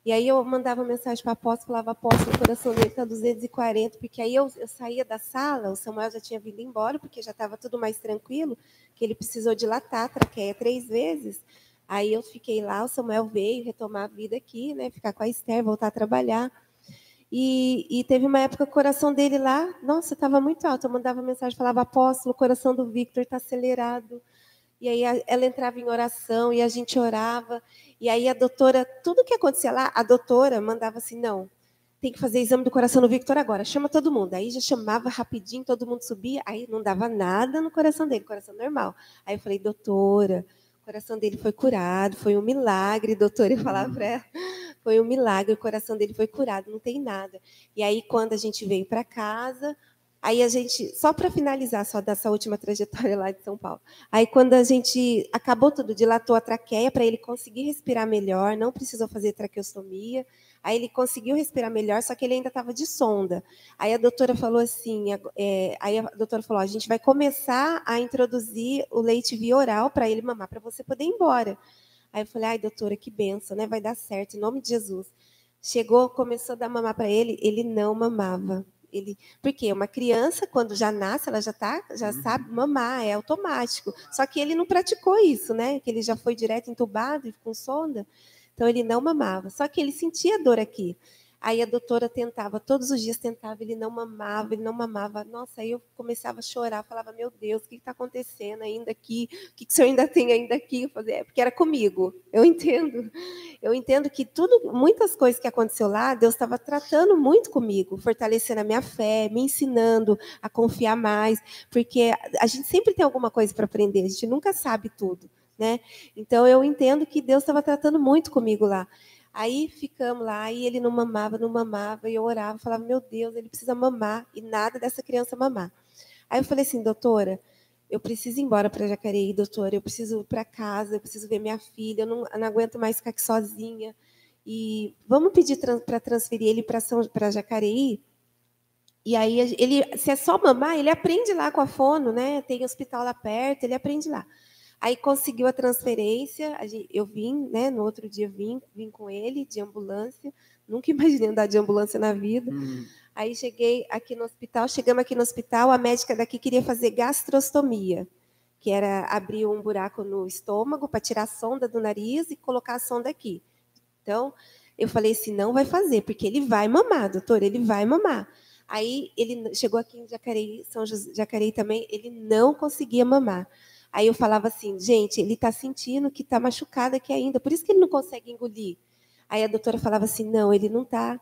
E aí eu mandava mensagem para a apóstolo, falava, apóstolo, o coração dele está 240, porque aí eu, eu saía da sala, o Samuel já tinha vindo embora, porque já estava tudo mais tranquilo, que ele precisou dilatar a traqueia três vezes. Aí eu fiquei lá, o Samuel veio retomar a vida aqui, né? Ficar com a Esther, voltar a trabalhar. E, e, teve uma época que o coração dele lá, nossa, estava muito alto. Eu mandava mensagem, falava, apóstolo, o coração do Victor está acelerado. E aí ela entrava em oração e a gente orava. E aí a doutora, tudo que acontecia lá, a doutora mandava assim, não, tem que fazer exame do coração do Victor agora, chama todo mundo. Aí já chamava rapidinho, todo mundo subia, aí não dava nada no coração dele, coração normal. Aí eu falei, doutora, coração dele foi curado, foi um milagre, doutora, eu falava para ela. Foi um milagre, o coração dele foi curado, não tem nada. E aí, quando a gente veio para casa, aí a gente, só para finalizar, só dessa última trajetória lá de São Paulo. Aí, quando a gente acabou tudo, dilatou a traqueia para ele conseguir respirar melhor, não precisou fazer traqueostomia. Aí ele conseguiu respirar melhor, só que ele ainda estava de sonda. Aí a doutora falou assim, é, aí a doutora falou, a gente vai começar a introduzir o leite via oral para ele mamar, para você poder ir embora. Aí eu falei, ai, doutora, que benção, né? Vai dar certo, em nome de Jesus. Chegou, começou a dar mamar para ele, ele não mamava. Ele, porque uma criança, quando já nasce, ela já tá, já uhum. sabe mamar, é automático. Só que ele não praticou isso, né? Que ele já foi direto entubado e com sonda. Então ele não mamava. Só que ele sentia dor aqui. Aí a doutora tentava, todos os dias tentava, ele não mamava, ele não mamava. Nossa, aí eu começava a chorar, falava, meu Deus, o que está acontecendo ainda aqui? O que, que o senhor ainda tem ainda aqui? Fazia, é porque era comigo. Eu entendo. Eu entendo que tudo, muitas coisas que aconteceu lá, Deus estava tratando muito comigo, fortalecendo a minha fé, me ensinando a confiar mais, porque a gente sempre tem alguma coisa para aprender, a gente nunca sabe tudo. Né? Então eu entendo que Deus estava tratando muito comigo lá. Aí ficamos lá, e ele não mamava, não mamava, e eu orava, falava, meu Deus, ele precisa mamar, e nada dessa criança mamar. Aí eu falei assim, doutora, eu preciso ir embora para Jacareí, doutora, eu preciso ir para casa, eu preciso ver minha filha, eu não, eu não aguento mais ficar aqui sozinha. E vamos pedir para transferir ele para Jacareí? E aí, ele, se é só mamar, ele aprende lá com a fono, né? Tem hospital lá perto, ele aprende lá. Aí conseguiu a transferência, eu vim, né? No outro dia vim, vim com ele de ambulância. Nunca imaginei andar de ambulância na vida. Uhum. Aí cheguei aqui no hospital, chegamos aqui no hospital, a médica daqui queria fazer gastrostomia, que era abrir um buraco no estômago para tirar a sonda do nariz e colocar a sonda aqui. Então, eu falei assim, não vai fazer, porque ele vai mamar, doutor, ele vai mamar. Aí ele chegou aqui em Jacareí, São José, Jacareí também, ele não conseguia mamar. Aí eu falava assim, gente, ele está sentindo que está machucado aqui ainda, por isso que ele não consegue engolir. Aí a doutora falava assim, não, ele não está,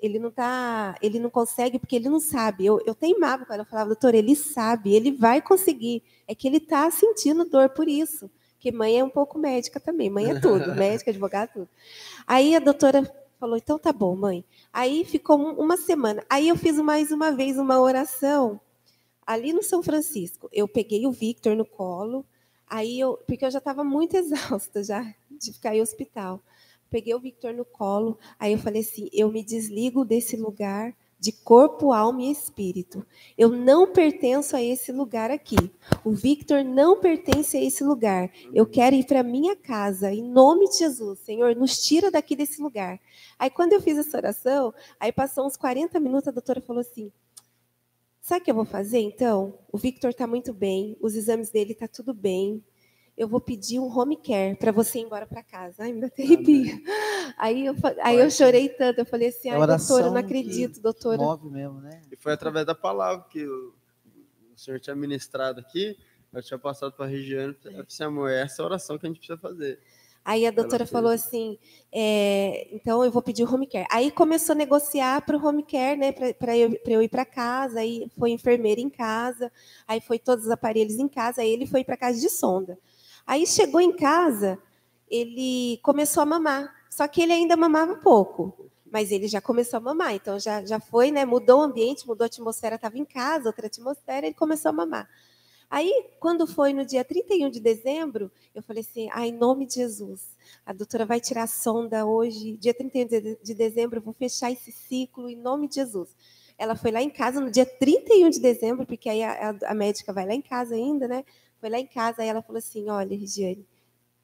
ele não tá, ele não consegue porque ele não sabe. Eu, eu teimava com ela, falava, doutora, ele sabe, ele vai conseguir. É que ele está sentindo dor por isso. Porque mãe é um pouco médica também, mãe é tudo, médica, advogada, tudo. Aí a doutora falou, então tá bom, mãe. Aí ficou uma semana. Aí eu fiz mais uma vez uma oração ali no São Francisco, eu peguei o Victor no colo, aí eu, porque eu já estava muito exausta já de ficar em hospital. Peguei o Victor no colo, aí eu falei assim: eu me desligo desse lugar de corpo, alma e espírito. Eu não pertenço a esse lugar aqui. O Victor não pertence a esse lugar. Eu quero ir para minha casa, em nome de Jesus. Senhor, nos tira daqui desse lugar. Aí, quando eu fiz essa oração, aí passou uns 40 minutos, a doutora falou assim: Sabe o que eu vou fazer então? O Victor está muito bem, os exames dele tá tudo bem. Eu vou pedir um home care para você ir embora para casa. Ai, me dá arrepio. Aí eu, aí eu chorei tanto. Eu falei assim, é ai, doutor, eu não acredito, doutora. Move mesmo, né? E foi através da palavra que o, o senhor tinha ministrado aqui. Eu tinha passado para a região. Eu disse, amor, é essa oração que a gente precisa fazer. Aí a doutora falou assim, é, então eu vou pedir o home care. Aí começou a negociar para o home care, né, para eu, eu, ir para casa. Aí foi enfermeira em casa, aí foi todos os aparelhos em casa. Aí ele foi para casa de sonda. Aí chegou em casa, ele começou a mamar. Só que ele ainda mamava pouco, mas ele já começou a mamar. Então já, já foi, né, mudou o ambiente, mudou a atmosfera, estava em casa, outra atmosfera, ele começou a mamar. Aí, quando foi no dia 31 de dezembro, eu falei assim: ah, em nome de Jesus, a doutora vai tirar a sonda hoje, dia 31 de dezembro, vou fechar esse ciclo em nome de Jesus. Ela foi lá em casa no dia 31 de dezembro, porque aí a, a, a médica vai lá em casa ainda, né? Foi lá em casa, aí ela falou assim: olha, Regiane,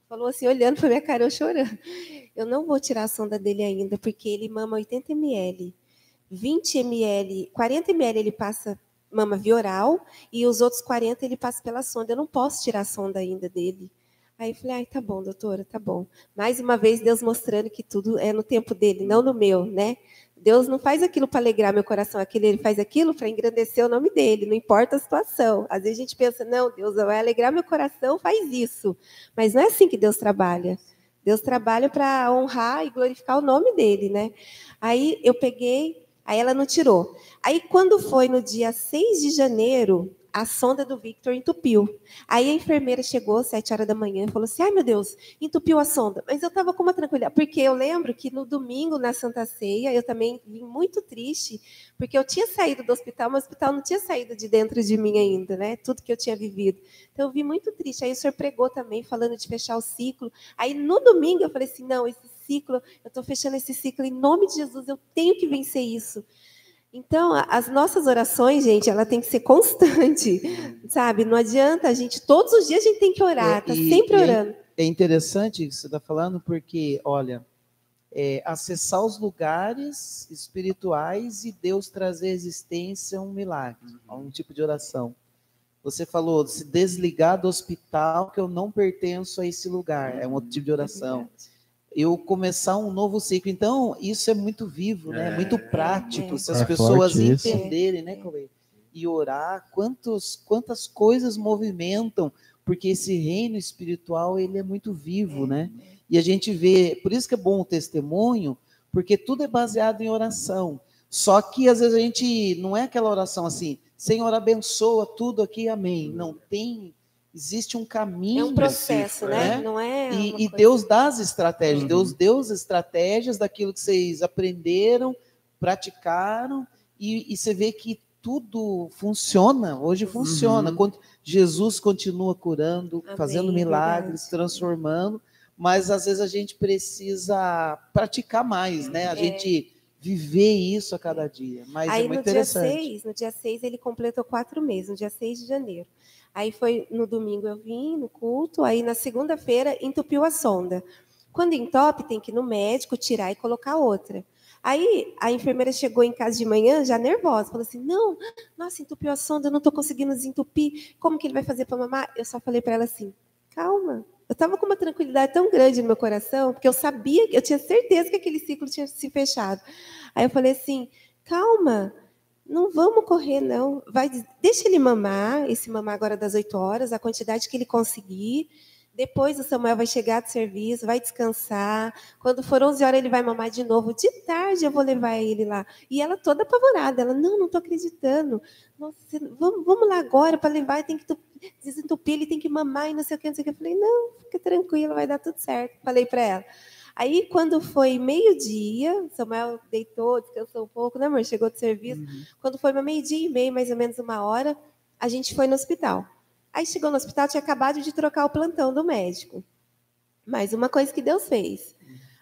falou assim, olhando para minha cara, eu chorando. Eu não vou tirar a sonda dele ainda, porque ele mama 80 ml. 20 ml, 40 ml ele passa mama via oral e os outros 40 ele passa pela sonda. Eu não posso tirar a sonda ainda dele. Aí eu falei, ai, tá bom, doutora, tá bom. Mais uma vez, Deus mostrando que tudo é no tempo dele, não no meu, né? Deus não faz aquilo para alegrar meu coração, aquilo, ele faz aquilo para engrandecer o nome dele, não importa a situação. Às vezes a gente pensa, não, Deus vai alegrar meu coração, faz isso. Mas não é assim que Deus trabalha. Deus trabalha para honrar e glorificar o nome dele, né? Aí eu peguei, aí ela não tirou. Aí quando foi no dia 6 de janeiro, a sonda do Victor entupiu. Aí a enfermeira chegou às sete horas da manhã e falou assim: ai meu Deus, entupiu a sonda. Mas eu estava com uma tranquilidade, porque eu lembro que no domingo, na Santa Ceia, eu também vim muito triste, porque eu tinha saído do hospital, mas o hospital não tinha saído de dentro de mim ainda, né? Tudo que eu tinha vivido. Então eu vim muito triste. Aí o senhor pregou também, falando de fechar o ciclo. Aí no domingo eu falei assim: não, esse ciclo, eu estou fechando esse ciclo em nome de Jesus, eu tenho que vencer isso. Então, as nossas orações, gente, ela tem que ser constante, sabe? Não adianta a gente, todos os dias a gente tem que orar, tá sempre orando. É interessante o que você está falando, porque, olha, é, acessar os lugares espirituais e Deus trazer existência é um milagre, é um tipo de oração. Você falou se desligar do hospital, que eu não pertenço a esse lugar, é um outro tipo de oração. É eu começar um novo ciclo. Então, isso é muito vivo, né? É, muito prático, é, se as é pessoas entenderem, né, Cauê? E orar, quantos, quantas coisas movimentam, porque esse reino espiritual, ele é muito vivo, né? E a gente vê, por isso que é bom o testemunho, porque tudo é baseado em oração. Só que às vezes a gente não é aquela oração assim, Senhor abençoa tudo aqui, amém. Não tem existe um caminho. É um processo, né? né? Não é. E, e Deus dá as estratégias. Uhum. Deus deu as estratégias daquilo que vocês aprenderam, praticaram, e, e você vê que tudo funciona. Hoje funciona. Uhum. Jesus continua curando, Amém, fazendo milagres, verdade. transformando, mas às vezes a gente precisa praticar mais, né? A é. gente viver isso a cada dia. Mas Aí, é muito no interessante. Dia 6, no dia 6, ele completou quatro meses, no dia 6 de janeiro. Aí foi no domingo eu vim no culto, aí na segunda-feira entupiu a sonda. Quando entope, tem que ir no médico, tirar e colocar outra. Aí a enfermeira chegou em casa de manhã já nervosa, falou assim: "Não, nossa, entupiu a sonda, eu não estou conseguindo desentupir. Como que ele vai fazer para mamar?" Eu só falei para ela assim: "Calma, eu estava com uma tranquilidade tão grande no meu coração, porque eu sabia, eu tinha certeza que aquele ciclo tinha se fechado. Aí eu falei assim: calma, não vamos correr, não. Vai, deixa ele mamar, esse mamar agora das 8 horas, a quantidade que ele conseguir. Depois o Samuel vai chegar do serviço, vai descansar. Quando for 11 horas, ele vai mamar de novo. De tarde eu vou levar ele lá. E ela toda apavorada. Ela, não, não estou acreditando. Nossa, vamos, vamos lá agora para levar, tem que desentupir, ele tem que mamar e não sei o que, não sei o que. Eu falei, não, fica tranquila, vai dar tudo certo. Falei para ela. Aí, quando foi meio-dia, Samuel deitou, descansou um pouco, né, amor? Chegou do serviço. Uhum. Quando foi meio-dia e meio, mais ou menos uma hora, a gente foi no hospital. Aí chegou no hospital, tinha acabado de trocar o plantão do médico. Mais uma coisa que Deus fez.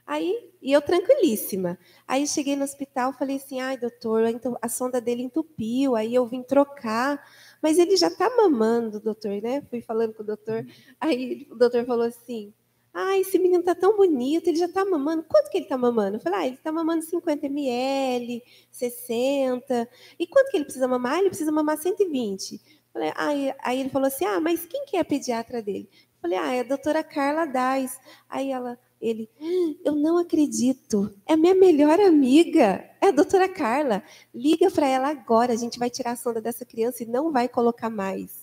Aí, e eu tranquilíssima. Aí cheguei no hospital, falei assim: ai, doutor, a sonda dele entupiu, aí eu vim trocar. Mas ele já está mamando, doutor, né? Fui falando com o doutor. Aí o doutor falou assim: ah, esse menino está tão bonito, ele já está mamando. Quanto que ele está mamando? Eu falei, ah, ele está mamando 50 ml, 60. E quanto que ele precisa mamar? Ah, ele precisa mamar 120. Falei, aí, aí ele falou assim, ah, mas quem que é a pediatra dele? Eu falei, ah, é a doutora Carla Dais. Aí ela, ele, ah, eu não acredito, é minha melhor amiga, é a doutora Carla. Liga para ela agora, a gente vai tirar a sonda dessa criança e não vai colocar mais.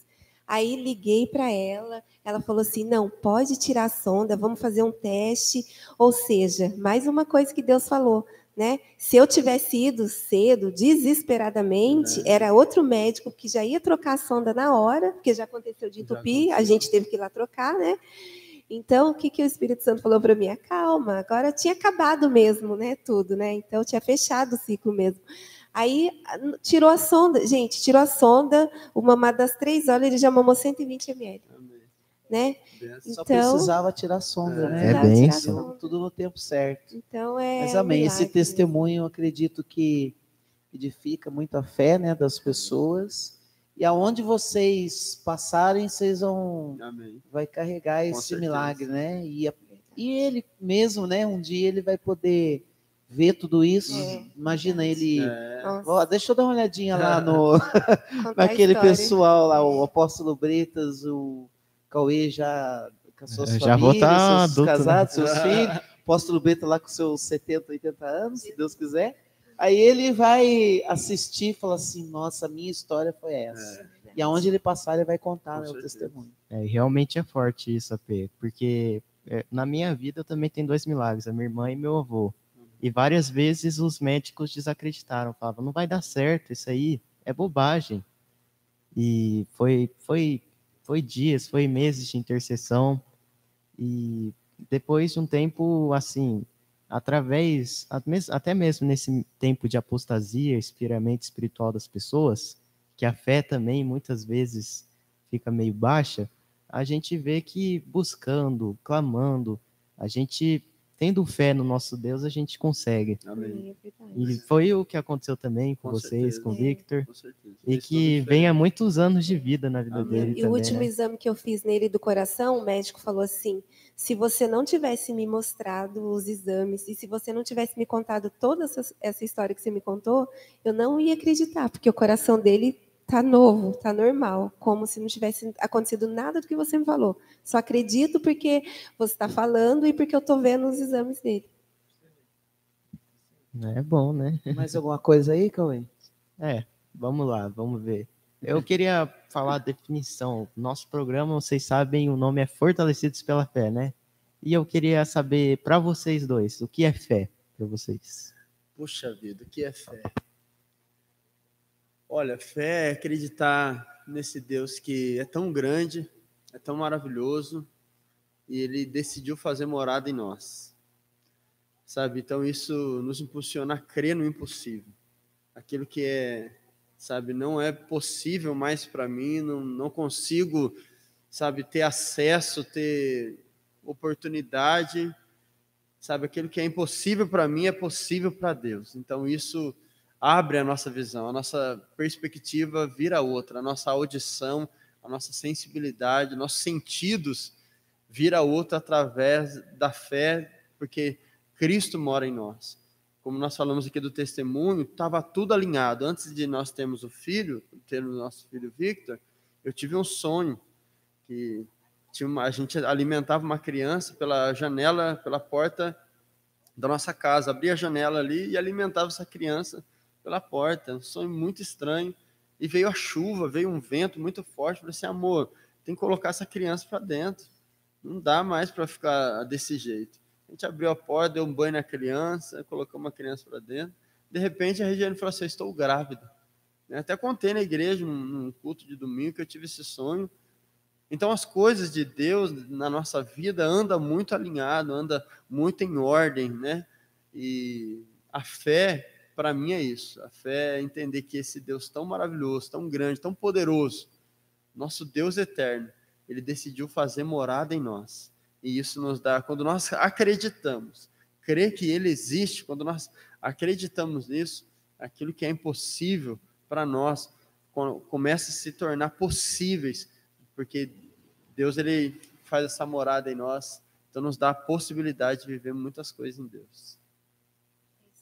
Aí liguei para ela, ela falou assim: não, pode tirar a sonda, vamos fazer um teste. Ou seja, mais uma coisa que Deus falou. Né? Se eu tivesse ido cedo, desesperadamente, é. era outro médico que já ia trocar a sonda na hora, porque já aconteceu de entupir, a gente teve que ir lá trocar, né? Então, o que, que o Espírito Santo falou para mim? Calma, agora tinha acabado mesmo, né? Tudo, né? Então, tinha fechado o ciclo mesmo. Aí tirou a sonda, gente, tirou a sonda, o mamar das três horas, ele já mamou 120 ml. Né? Só então, precisava tirar a sonda, é, né? É bem Tudo no tempo certo. Então é. Mas amém. Esse testemunho, eu acredito que edifica muito a fé né, das pessoas. E aonde vocês passarem, vocês vão Amém. vai carregar Com esse certeza. milagre, né? E, e ele mesmo, né? Um dia ele vai poder ver tudo isso. É. Imagina ele. É. Ó, deixa eu dar uma olhadinha lá no naquele pessoal lá, o apóstolo Bretas, o Cauê já com as suas Eu já famílias, tá seus adulto, né? casados, seus filhos. Apóstolo Bento lá com seus 70, 80 anos, se Deus quiser. Aí ele vai assistir e falar assim: nossa, a minha história foi essa. E aonde ele passar, ele vai contar né, o testemunho. É, realmente é forte isso, AP, porque é, na minha vida eu também tenho dois milagres, a minha irmã e meu avô. E várias vezes os médicos desacreditaram, falavam, não vai dar certo, isso aí é bobagem. E foi, foi, foi dias, foi meses de intercessão. E depois de um tempo, assim, através, até mesmo nesse tempo de apostasia, espiramento espiritual das pessoas, que a fé também muitas vezes fica meio baixa, a gente vê que buscando, clamando, a gente tendo fé no nosso Deus, a gente consegue. Amém. É verdade. E foi o que aconteceu também com, Com vocês, certeza. com o É. Victor, Com certeza. e que toda a vem há diferença. muitos anos de vida na vida Amém. dele E o também. último né? exame que eu fiz nele do coração, o médico falou assim: se você não tivesse me mostrado os exames e se você não tivesse me contado toda essa, essa história que você me contou, eu não ia acreditar, porque o coração dele tá novo, tá normal, como se não tivesse acontecido nada do que você me falou. Só acredito porque você está falando e porque eu tô vendo os exames dele. É bom, né? Mais alguma coisa aí, Cauê? É, vamos lá, vamos ver. Eu queria falar a definição. Nosso programa, vocês sabem, o nome é Fortalecidos pela Fé, né? E eu queria saber para vocês dois, o que é fé para vocês? Puxa vida, o que é fé? Olha, fé é acreditar nesse Deus que é tão grande, é tão maravilhoso, e ele decidiu fazer morada em nós. Sabe? Então isso nos impulsiona a crer no impossível. Aquilo que é, sabe, não é possível mais para mim, não, não consigo, sabe, ter acesso, ter oportunidade, sabe, aquilo que é impossível para mim é possível para Deus. Então isso abre a nossa visão, a nossa perspectiva vira outra, a nossa audição, a nossa sensibilidade, nossos sentidos vira outra através da fé, porque Cristo mora em nós. Como nós falamos aqui do testemunho, estava tudo alinhado. Antes de nós termos o filho, termos nosso filho Victor, eu tive um sonho que uma, a gente alimentava uma criança pela janela, pela porta da nossa casa, abria a janela ali e alimentava essa criança pela porta. Um sonho muito estranho. E veio a chuva, veio um vento muito forte. Falei assim, amor, tem que colocar essa criança para dentro. Não dá mais para ficar desse jeito. A gente abriu a porta, deu um banho na criança, colocou uma criança para dentro. De repente a Regiane falou assim: estou grávida. Até contei na igreja, num culto de domingo, que eu tive esse sonho. Então as coisas de Deus na nossa vida anda muito alinhado, anda muito em ordem, né? E a fé, para mim, é isso. A fé é entender que esse Deus tão maravilhoso, tão grande, tão poderoso, nosso Deus eterno, ele decidiu fazer morada em nós. E isso nos dá, quando nós acreditamos, crer que ele existe, quando nós acreditamos nisso, aquilo que é impossível para nós começa a se tornar possíveis, porque Deus ele faz essa morada em nós, então nos dá a possibilidade de viver muitas coisas em Deus.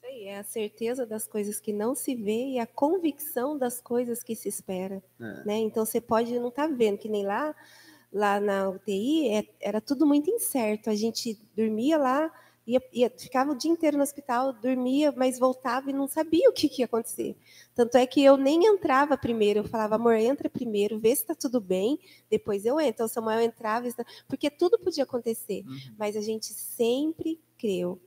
Aí, é a certeza das coisas que não se vê e a convicção das coisas que se espera. É. Né? Então você pode não estar vendo, que nem lá, lá na UTI é, era tudo muito incerto. A gente dormia lá, ia, ia, ficava o dia inteiro no hospital, dormia, mas voltava e não sabia o que, que ia acontecer. Tanto é que eu nem entrava primeiro, eu falava, amor, entra primeiro, vê se está tudo bem, depois eu entro. Então o Samuel entrava, porque tudo podia acontecer, Uhum. mas a gente sempre creu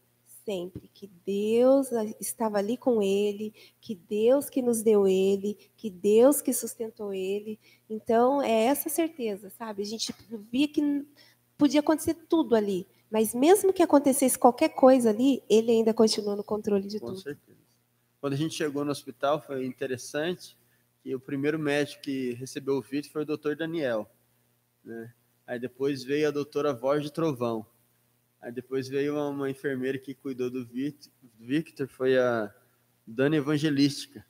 sempre que Deus estava ali com ele, que Deus que nos deu ele, que Deus que sustentou ele. Então, é essa certeza, sabe? A gente via que podia acontecer tudo ali, mas mesmo que acontecesse qualquer coisa ali, ele ainda continuou no controle de Com tudo. certeza. Quando a gente chegou no hospital, foi interessante que o primeiro médico que recebeu o vídeo foi o doutor Daniel. Né? Aí depois veio a doutora Voz de Trovão. Aí depois veio uma, uma enfermeira que cuidou do Victor, foi a Dana Evangelística.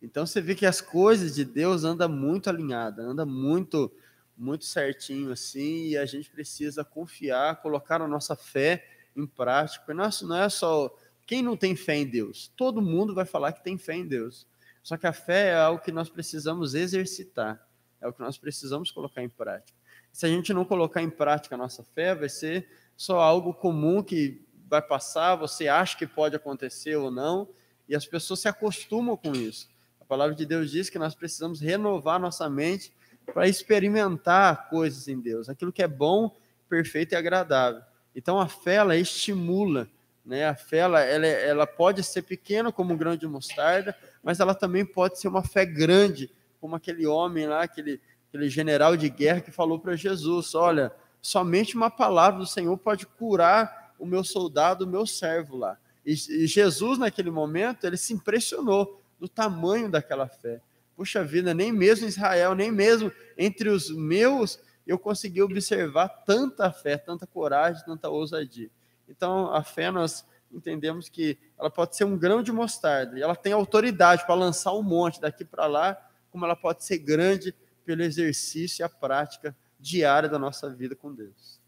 Então você vê que as coisas de Deus andam muito alinhadas, anda muito, muito certinho assim, e a gente precisa confiar, colocar a nonossa fé em prática. Nossa, não é só quem não tem fé em Deus. Todo mundo vai falar que tem fé em Deus. Só que a fé é algo que nós precisamos exercitar, é o que nós precisamos colocar em prática. Se a gente não colocar em prática a nossa fé, vai ser só algo comum que vai passar, você acha que pode acontecer ou não, e as pessoas se acostumam com isso. A palavra de Deus diz que nós precisamos renovar nossa mente para experimentar coisas em Deus, aquilo que é bom, perfeito e agradável. Então a fé ela estimula, né? A fé ela, ela, ela pode ser pequena como um grão de mostarda, mas ela também pode ser uma fé grande, como aquele homem lá, aquele, aquele general de guerra que falou para Jesus: Olha, somente uma palavra do Senhor pode curar o meu soldado, o meu servo lá. E, e Jesus, naquele momento, ele se impressionou do tamanho daquela fé. Puxa vida, nem mesmo em Israel, nem mesmo entre os meus, eu consegui observar tanta fé, tanta coragem, tanta ousadia. Então, a fé, nós entendemos que ela pode ser um grão de mostarda, e ela tem autoridade para lançar um monte daqui para lá, como ela pode ser grande pelo exercício e a prática diária da nossa vida com Deus.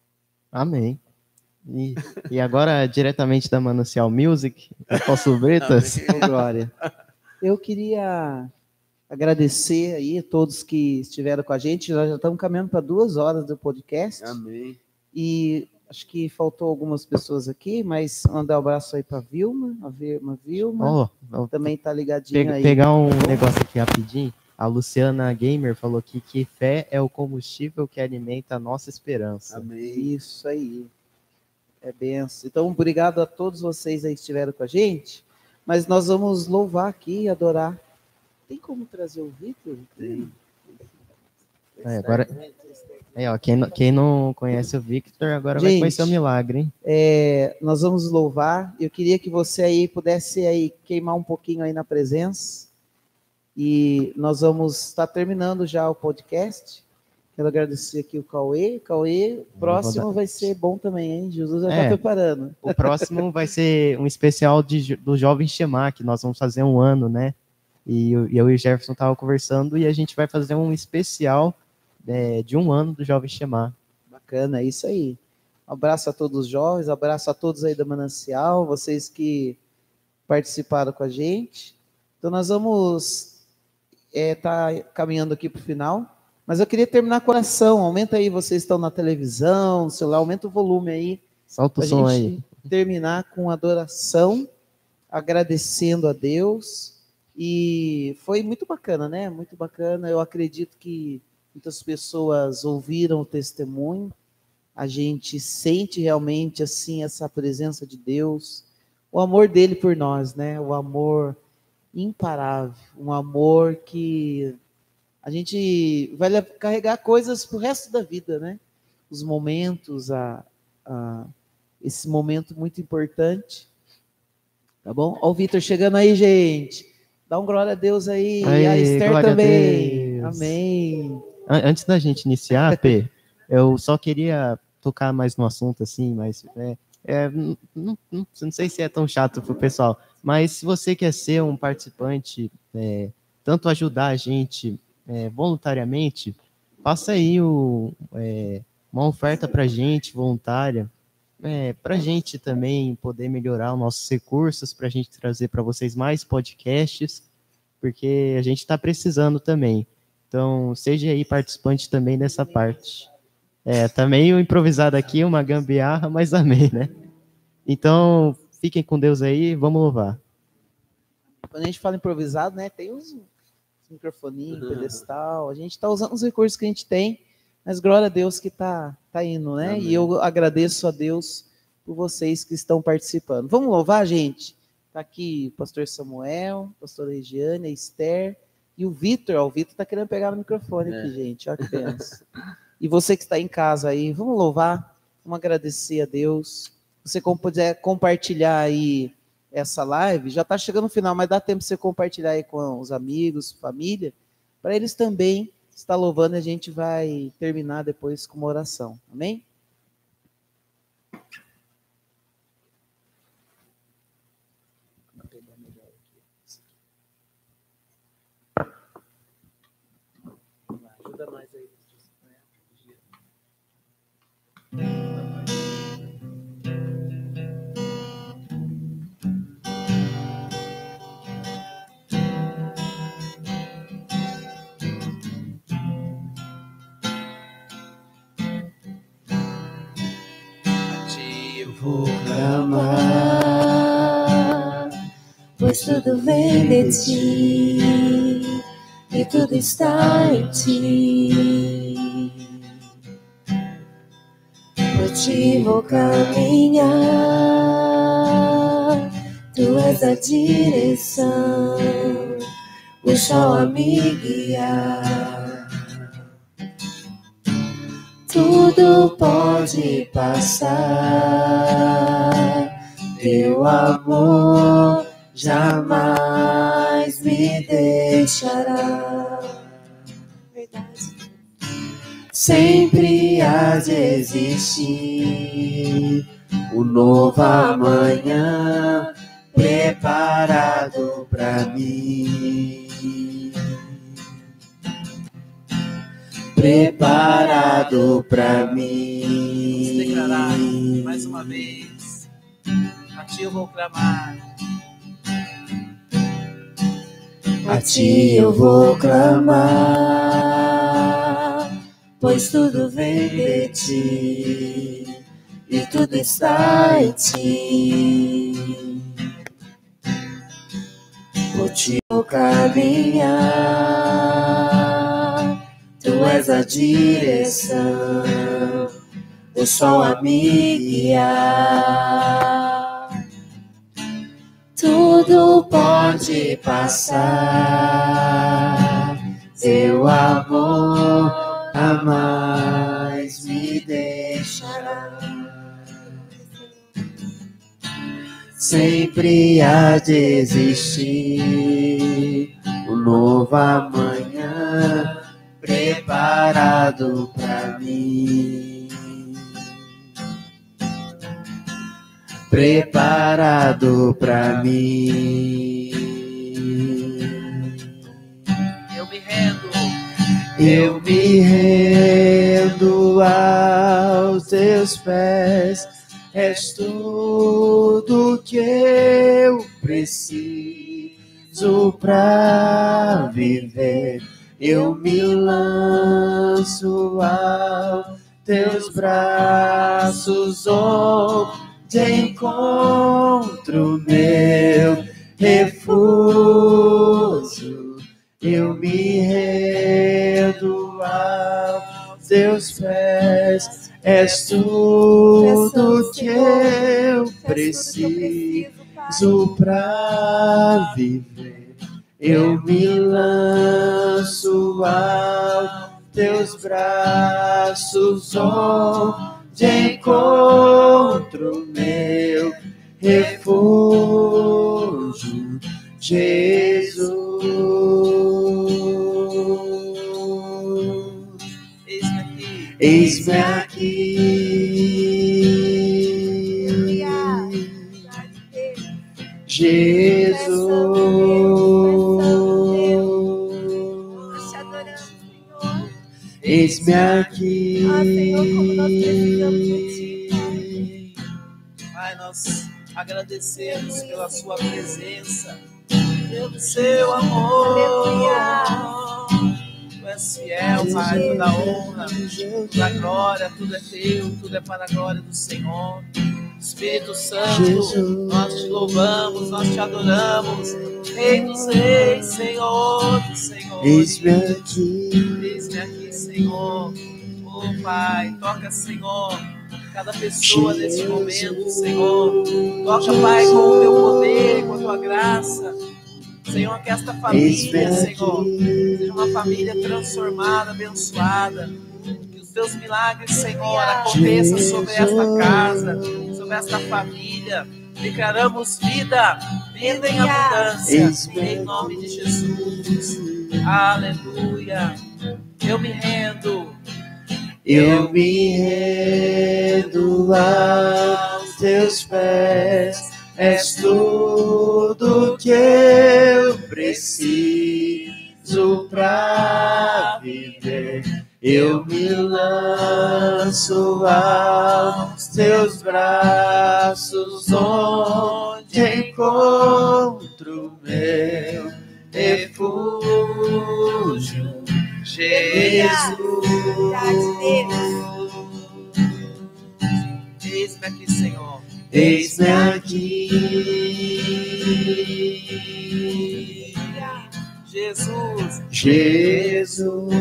Amém. E, e agora, diretamente da Manancial Music, Apóstolo Bretas. Glória. Eu queria agradecer aí a todos que estiveram com a gente. Nós já estamos caminhando para duas horas do podcast. Amém. E acho que faltou algumas pessoas aqui, mas mandar um abraço aí para Vilma, a Vilma, Vilma. Oh, também está ligadinha pega, aí. Pegar um negócio aqui rapidinho. A Luciana Gamer falou aqui que fé é o combustível que alimenta a nossa esperança. Amém. Isso aí. É benção. Então, obrigado a todos vocês aí que estiveram com a gente. Mas nós vamos louvar aqui e adorar. Tem como trazer o Vitor? Tem. É, agora, é, ó, quem, não- quem não conhece o Victor, agora vai Gente. conhecer o milagre, hein? É, nós vamos louvar. Eu queria que você aí pudesse aí queimar um pouquinho aí na presença. E nós vamos estar terminando já o podcast. Quero agradecer aqui o Cauê. Cauê, próximo dar- vai ser bom também, hein? Jesus já está É. preparando. O próximo vai ser um especial de, do Jovem Chamar, que nós vamos fazer um ano, né? E eu, e eu e o Jefferson estavam conversando e a gente vai fazer um especial é, de um ano do Jovem Chamar. Bacana, é isso aí. Um abraço a todos os jovens, abraço a todos aí da Manancial, vocês que participaram com a gente. Então nós vamos estar caminhando aqui para o final, mas eu queria terminar com oração. Aumenta aí, vocês estão na televisão, celular, aumenta o volume aí, Solta o som gente aí. terminar com adoração, agradecendo a Deus. E foi muito bacana, né? Muito bacana. Eu acredito que muitas pessoas ouviram o testemunho. A gente sente realmente assim essa presença de Deus, o amor dele por nós, né? O amor imparável, um amor que a gente vai carregar coisas pro resto da vida, né? Os momentos, a, a esse momento muito importante. Tá bom? Ó o Vitor chegando aí, gente. Dá um glória a Deus aí. e a Aê, Esther a também. Deus. Amém. An- Antes da gente iniciar, P, eu só queria tocar mais no assunto, assim, mas é, é, não, não- não- sei se é tão chato pro pessoal, mas se você quer ser um participante, é, tanto ajudar a gente é, voluntariamente, faça aí o, é, uma oferta para gente voluntária, é, para a gente também poder melhorar os nossos recursos, para a gente trazer para vocês mais podcasts, porque a gente está precisando também. Então, seja aí participante também dessa parte. É, tá meio improvisado aqui, uma gambiarra, mas amém, né? Então, fiquem com Deus aí, vamos louvar. Quando a gente fala improvisado, né? Tem uns microfoninhos, Uhum. pedestal. A gente está usando os recursos que a gente tem, mas glória a Deus que tá, tá indo, né? Amém. E eu agradeço a Deus por vocês que estão participando. Vamos louvar, gente? Tá aqui o pastor Samuel, a pastora Regiane, a Esther e o Vitor. Ó, o Vitor tá querendo pegar no microfone aqui, É. gente. Olha que benção. e você que está em casa aí, vamos louvar, vamos agradecer a Deus. Você puder compartilhar aí essa live, já está chegando no final, mas dá tempo de você compartilhar aí com os amigos, família, para eles também estar louvando e a gente vai terminar depois com uma oração. Amém? vou clamar, pois tudo vem de ti e tudo está em ti. Por ti vou caminhar, tu és a direção, o sol a me guiar. Tudo pode passar, teu amor jamais me deixará. Verdade. Sempre há de existir um novo amanhã preparado para mim. Preparado para Vamos mim. declarar mais uma vez. A ti eu vou clamar. A ti eu vou clamar, pois tudo vem de ti e tudo está em ti. Por ti vou caminhar, tu és a direção, o sol a me guiar. Tudo pode passar, teu amor jamais me deixará. Sempre há de existir um novo amanhã preparado para mim. Preparado para mim. Eu me rendo. Eu me rendo aos teus pés, és tudo que eu preciso para viver. Eu me lanço aos teus braços, onde encontro meu refúgio. Eu me rendo aos teus pés, és tudo que eu preciso para viver. Eu me lanço aos teus braços, onde encontro meu refúgio, Jesus. Eis-me aqui. Ah, Senhor, como nós precisamos de ti, Pai, nós agradecemos pela sua presença, pelo seu amor. Tu és fiel, Pai, toda honra, toda glória, tudo é teu, tudo é para a glória do Senhor. Espírito Santo, nós te louvamos, nós te adoramos. Rei dos reis, Senhor dos senhores. Eis-me aqui. Eis-me aqui, Senhor. Oh, Pai, toca, Senhor, cada pessoa nesse momento, Senhor. Toca, Pai, com o teu poder, com a tua graça. Senhor, que esta família, Senhor, seja uma família transformada, abençoada. Que os teus milagres, Senhor, aconteçam sobre esta casa, sobre esta família. Declaramos vida, vida em abundância, em nome de Jesus. Aleluia. Eu me rendo. Eu me rendo aos teus pés, és tudo que eu preciso para viver. Eu me lanço aos teus braços, onde encontro meu refúgio. Jesus. Eis-me aqui, Senhor. Eis-me aqui. Jesus. Jesus.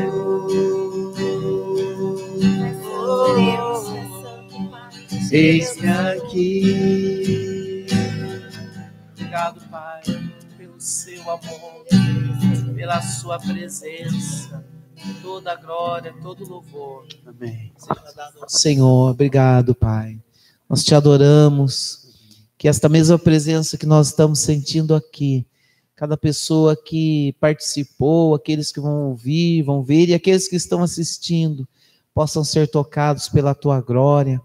Eis-me aqui. Obrigado, Pai, pelo seu amor, pela sua presença. Toda a glória, todo o louvor Amém. Senhor. Obrigado, Pai. Nós te adoramos. Que esta mesma presença que nós estamos sentindo aqui, cada pessoa que participou, aqueles que vão ouvir, vão ver e aqueles que estão assistindo, possam ser tocados pela tua glória.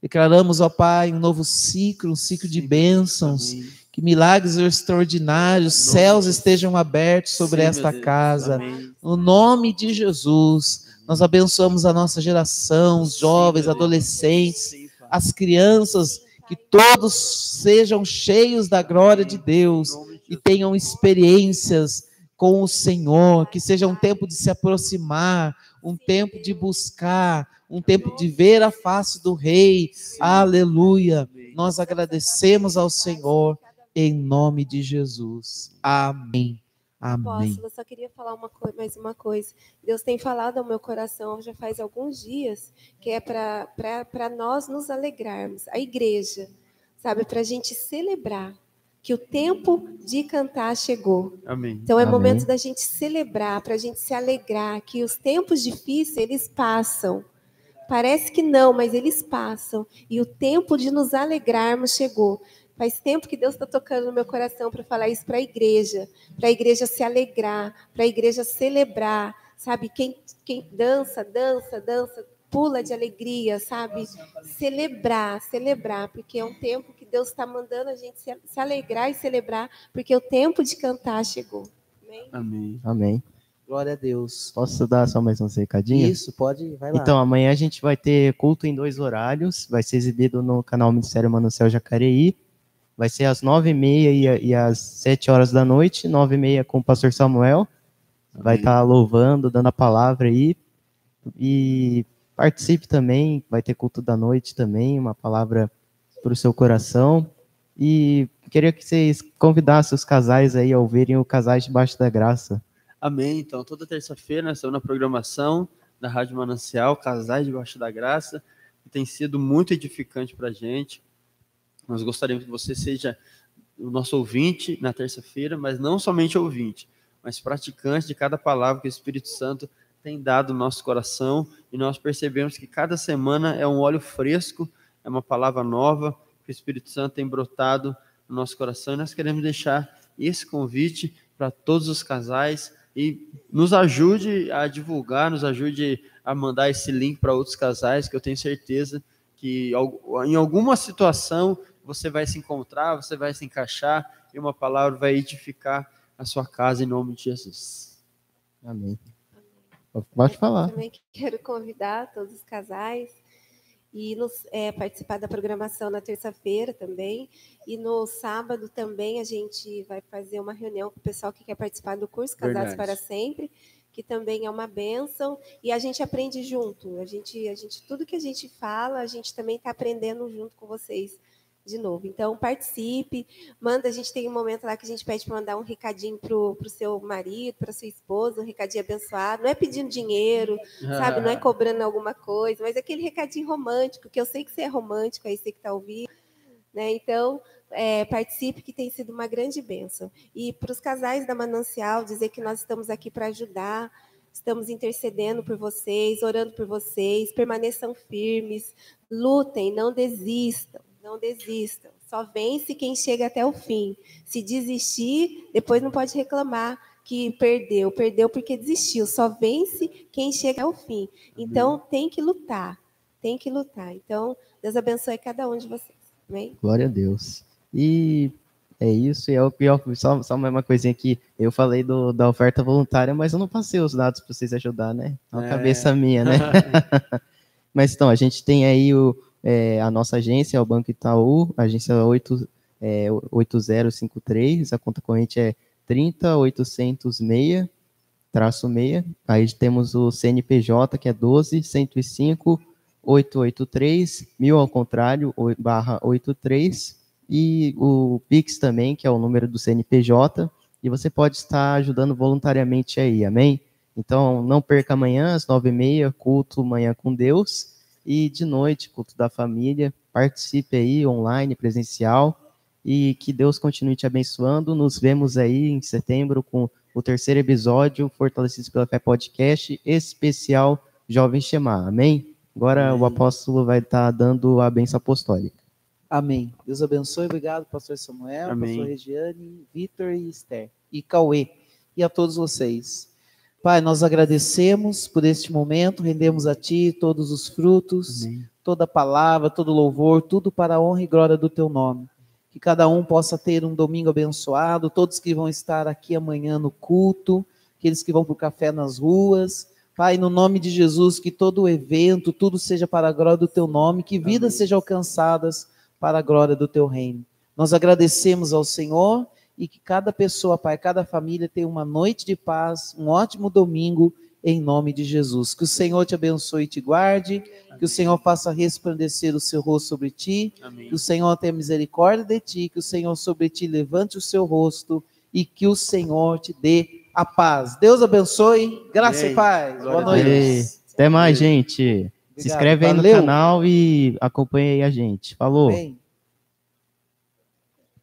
Declaramos, ó Pai, um novo ciclo, um ciclo de bênçãos, Amém. Que milagres extraordinários, céus estejam abertos sobre Sim, esta casa. Amém. No nome de Jesus, nós abençoamos a nossa geração, os Sim, jovens, Deus. adolescentes, Sim, as crianças, que todos sejam cheios da glória de Deus e tenham experiências com o Senhor, que seja um tempo de se aproximar, um tempo de buscar, um tempo de ver a face do Rei. Aleluia. Nós agradecemos ao Senhor em nome de Jesus. Amém. Amém. Apóstolo, eu só queria falar uma coi- mais uma coisa. Deus tem falado ao meu coração já faz alguns dias que é para nós nos alegrarmos, a igreja, sabe, para a gente celebrar que o tempo de cantar chegou. Amém. Então é Amém. momento da gente celebrar, para a gente se alegrar, que os tempos difíceis eles passam. Parece que não, mas eles passam. E o tempo de nos alegrarmos chegou. Faz tempo que Deus está tocando no meu coração para falar isso para a igreja, para a igreja se alegrar, para a igreja celebrar, sabe? Quem, quem dança, dança, dança, pula de alegria, sabe? Celebrar, celebrar, porque é um tempo que Deus está mandando a gente se, alegrar e celebrar, porque o tempo de cantar chegou. Amém? Amém. Amém. Glória a Deus. Posso dar só mais uns recadinhos? Isso, pode, vai lá. Então, amanhã a gente vai ter culto em dois horários. Vai ser exibido no canal Ministério Manancial Jacareí. Vai ser às nove e meia e, às sete horas da noite. Nove e meia com o pastor Samuel. Vai estar louvando, dando a palavra aí. E participe também. Vai ter culto da noite também. Uma palavra para o seu coração. E queria que vocês convidassem os casais aí a ouvirem o Casais Debaixo da Graça. Amém. Então, toda terça-feira nós estamos na programação da Rádio Manancial, Casais Debaixo da Graça, que tem sido muito edificante para a gente. Nós gostaríamos que você seja o nosso ouvinte na terça-feira, mas não somente ouvinte, mas praticante de cada palavra que o Espírito Santo tem dado no nosso coração. E nós percebemos que cada semana é um óleo fresco, é uma palavra nova que o Espírito Santo tem brotado no nosso coração. E nós queremos deixar esse convite para todos os casais e nos ajude a divulgar, nos ajude a mandar esse link para outros casais, que eu tenho certeza que em alguma situação você vai se encontrar, você vai se encaixar e uma palavra vai edificar a sua casa em nome de Jesus. Amém. Pode falar. Também quero convidar todos os casais e nos, é, participar da programação na terça-feira também. E no sábado também a gente vai fazer uma reunião com o pessoal que quer participar do curso Casados Verdade. para Sempre, que também é uma bênção. E a gente aprende junto. A gente, a gente, tudo que a gente fala, a gente também está aprendendo junto com vocês de novo. Então, participe, manda, a gente tem um momento lá que a gente pede para mandar um recadinho para o seu marido, para sua esposa, um recadinho abençoado. Não é pedindo dinheiro, sabe? Não é cobrando alguma coisa, mas aquele recadinho romântico, que eu sei que você é romântico, aí você que está ouvindo. Né? Então, é, participe, que tem sido uma grande bênção. E para os casais da Manancial, dizer que nós estamos aqui para ajudar, estamos intercedendo por vocês, orando por vocês, permaneçam firmes, lutem, não desistam, não desistam. Só vence quem chega até o fim. Se desistir, depois não pode reclamar que perdeu, perdeu porque desistiu. Só vence quem chega ao fim. Então tem que lutar, tem que lutar. Então Deus abençoe cada um de vocês. Amém? Glória a Deus. E é isso, e é o pior, só, só mais uma coisinha aqui. Eu falei do, da oferta voluntária, mas eu não passei os dados para vocês ajudar, né? É uma É. cabeça minha, né? mas então, a gente tem aí o, é, a nossa agência, é o Banco Itaú, agência 8, é, 8053, a conta corrente é 30806, traço 6. Aí temos o CNPJ, que é 12 105 883, mil ao contrário, barra 83, e o Pix também, que é o número do CNPJ, e você pode estar ajudando voluntariamente aí, amém? Então, não perca amanhã, às nove e meia, culto Manhã com Deus, e de noite, culto da família. Participe aí, online, presencial, e que Deus continue te abençoando. Nos vemos aí em setembro com o terceiro episódio, Fortalecidos pela Fé Podcast, especial Jovem Shema, amém? Agora o apóstolo vai estar dando a benção apostólica. Amém. Deus abençoe. Obrigado, pastor Samuel, Amém. pastor Regiane, Vitor e Esther. E Cauê. E a todos vocês. Pai, nós agradecemos por este momento, rendemos a Ti todos os frutos, toda palavra, todo louvor, tudo para a honra e glória do Teu nome. Que cada um possa ter um domingo abençoado, todos que vão estar aqui amanhã no culto, aqueles que vão para o café nas ruas. Pai, no nome de Jesus, que todo o evento, tudo seja para a glória do Teu nome, que vidas sejam alcançadas para a glória do Teu reino. Nós agradecemos ao Senhor e que cada pessoa, Pai, cada família tenha uma noite de paz, um ótimo domingo, em nome de Jesus. Que o Senhor te abençoe e te guarde, que o Senhor faça resplandecer o seu rosto sobre ti, Amém. que o Senhor tenha misericórdia de ti, que o Senhor sobre ti levante o seu rosto e que o Senhor te dê a paz. Deus abençoe, graça Amém. e paz. Boa noite. Até mais, gente. Se inscreve aí Valeu. no canal e acompanha aí a gente. Falou. Amém.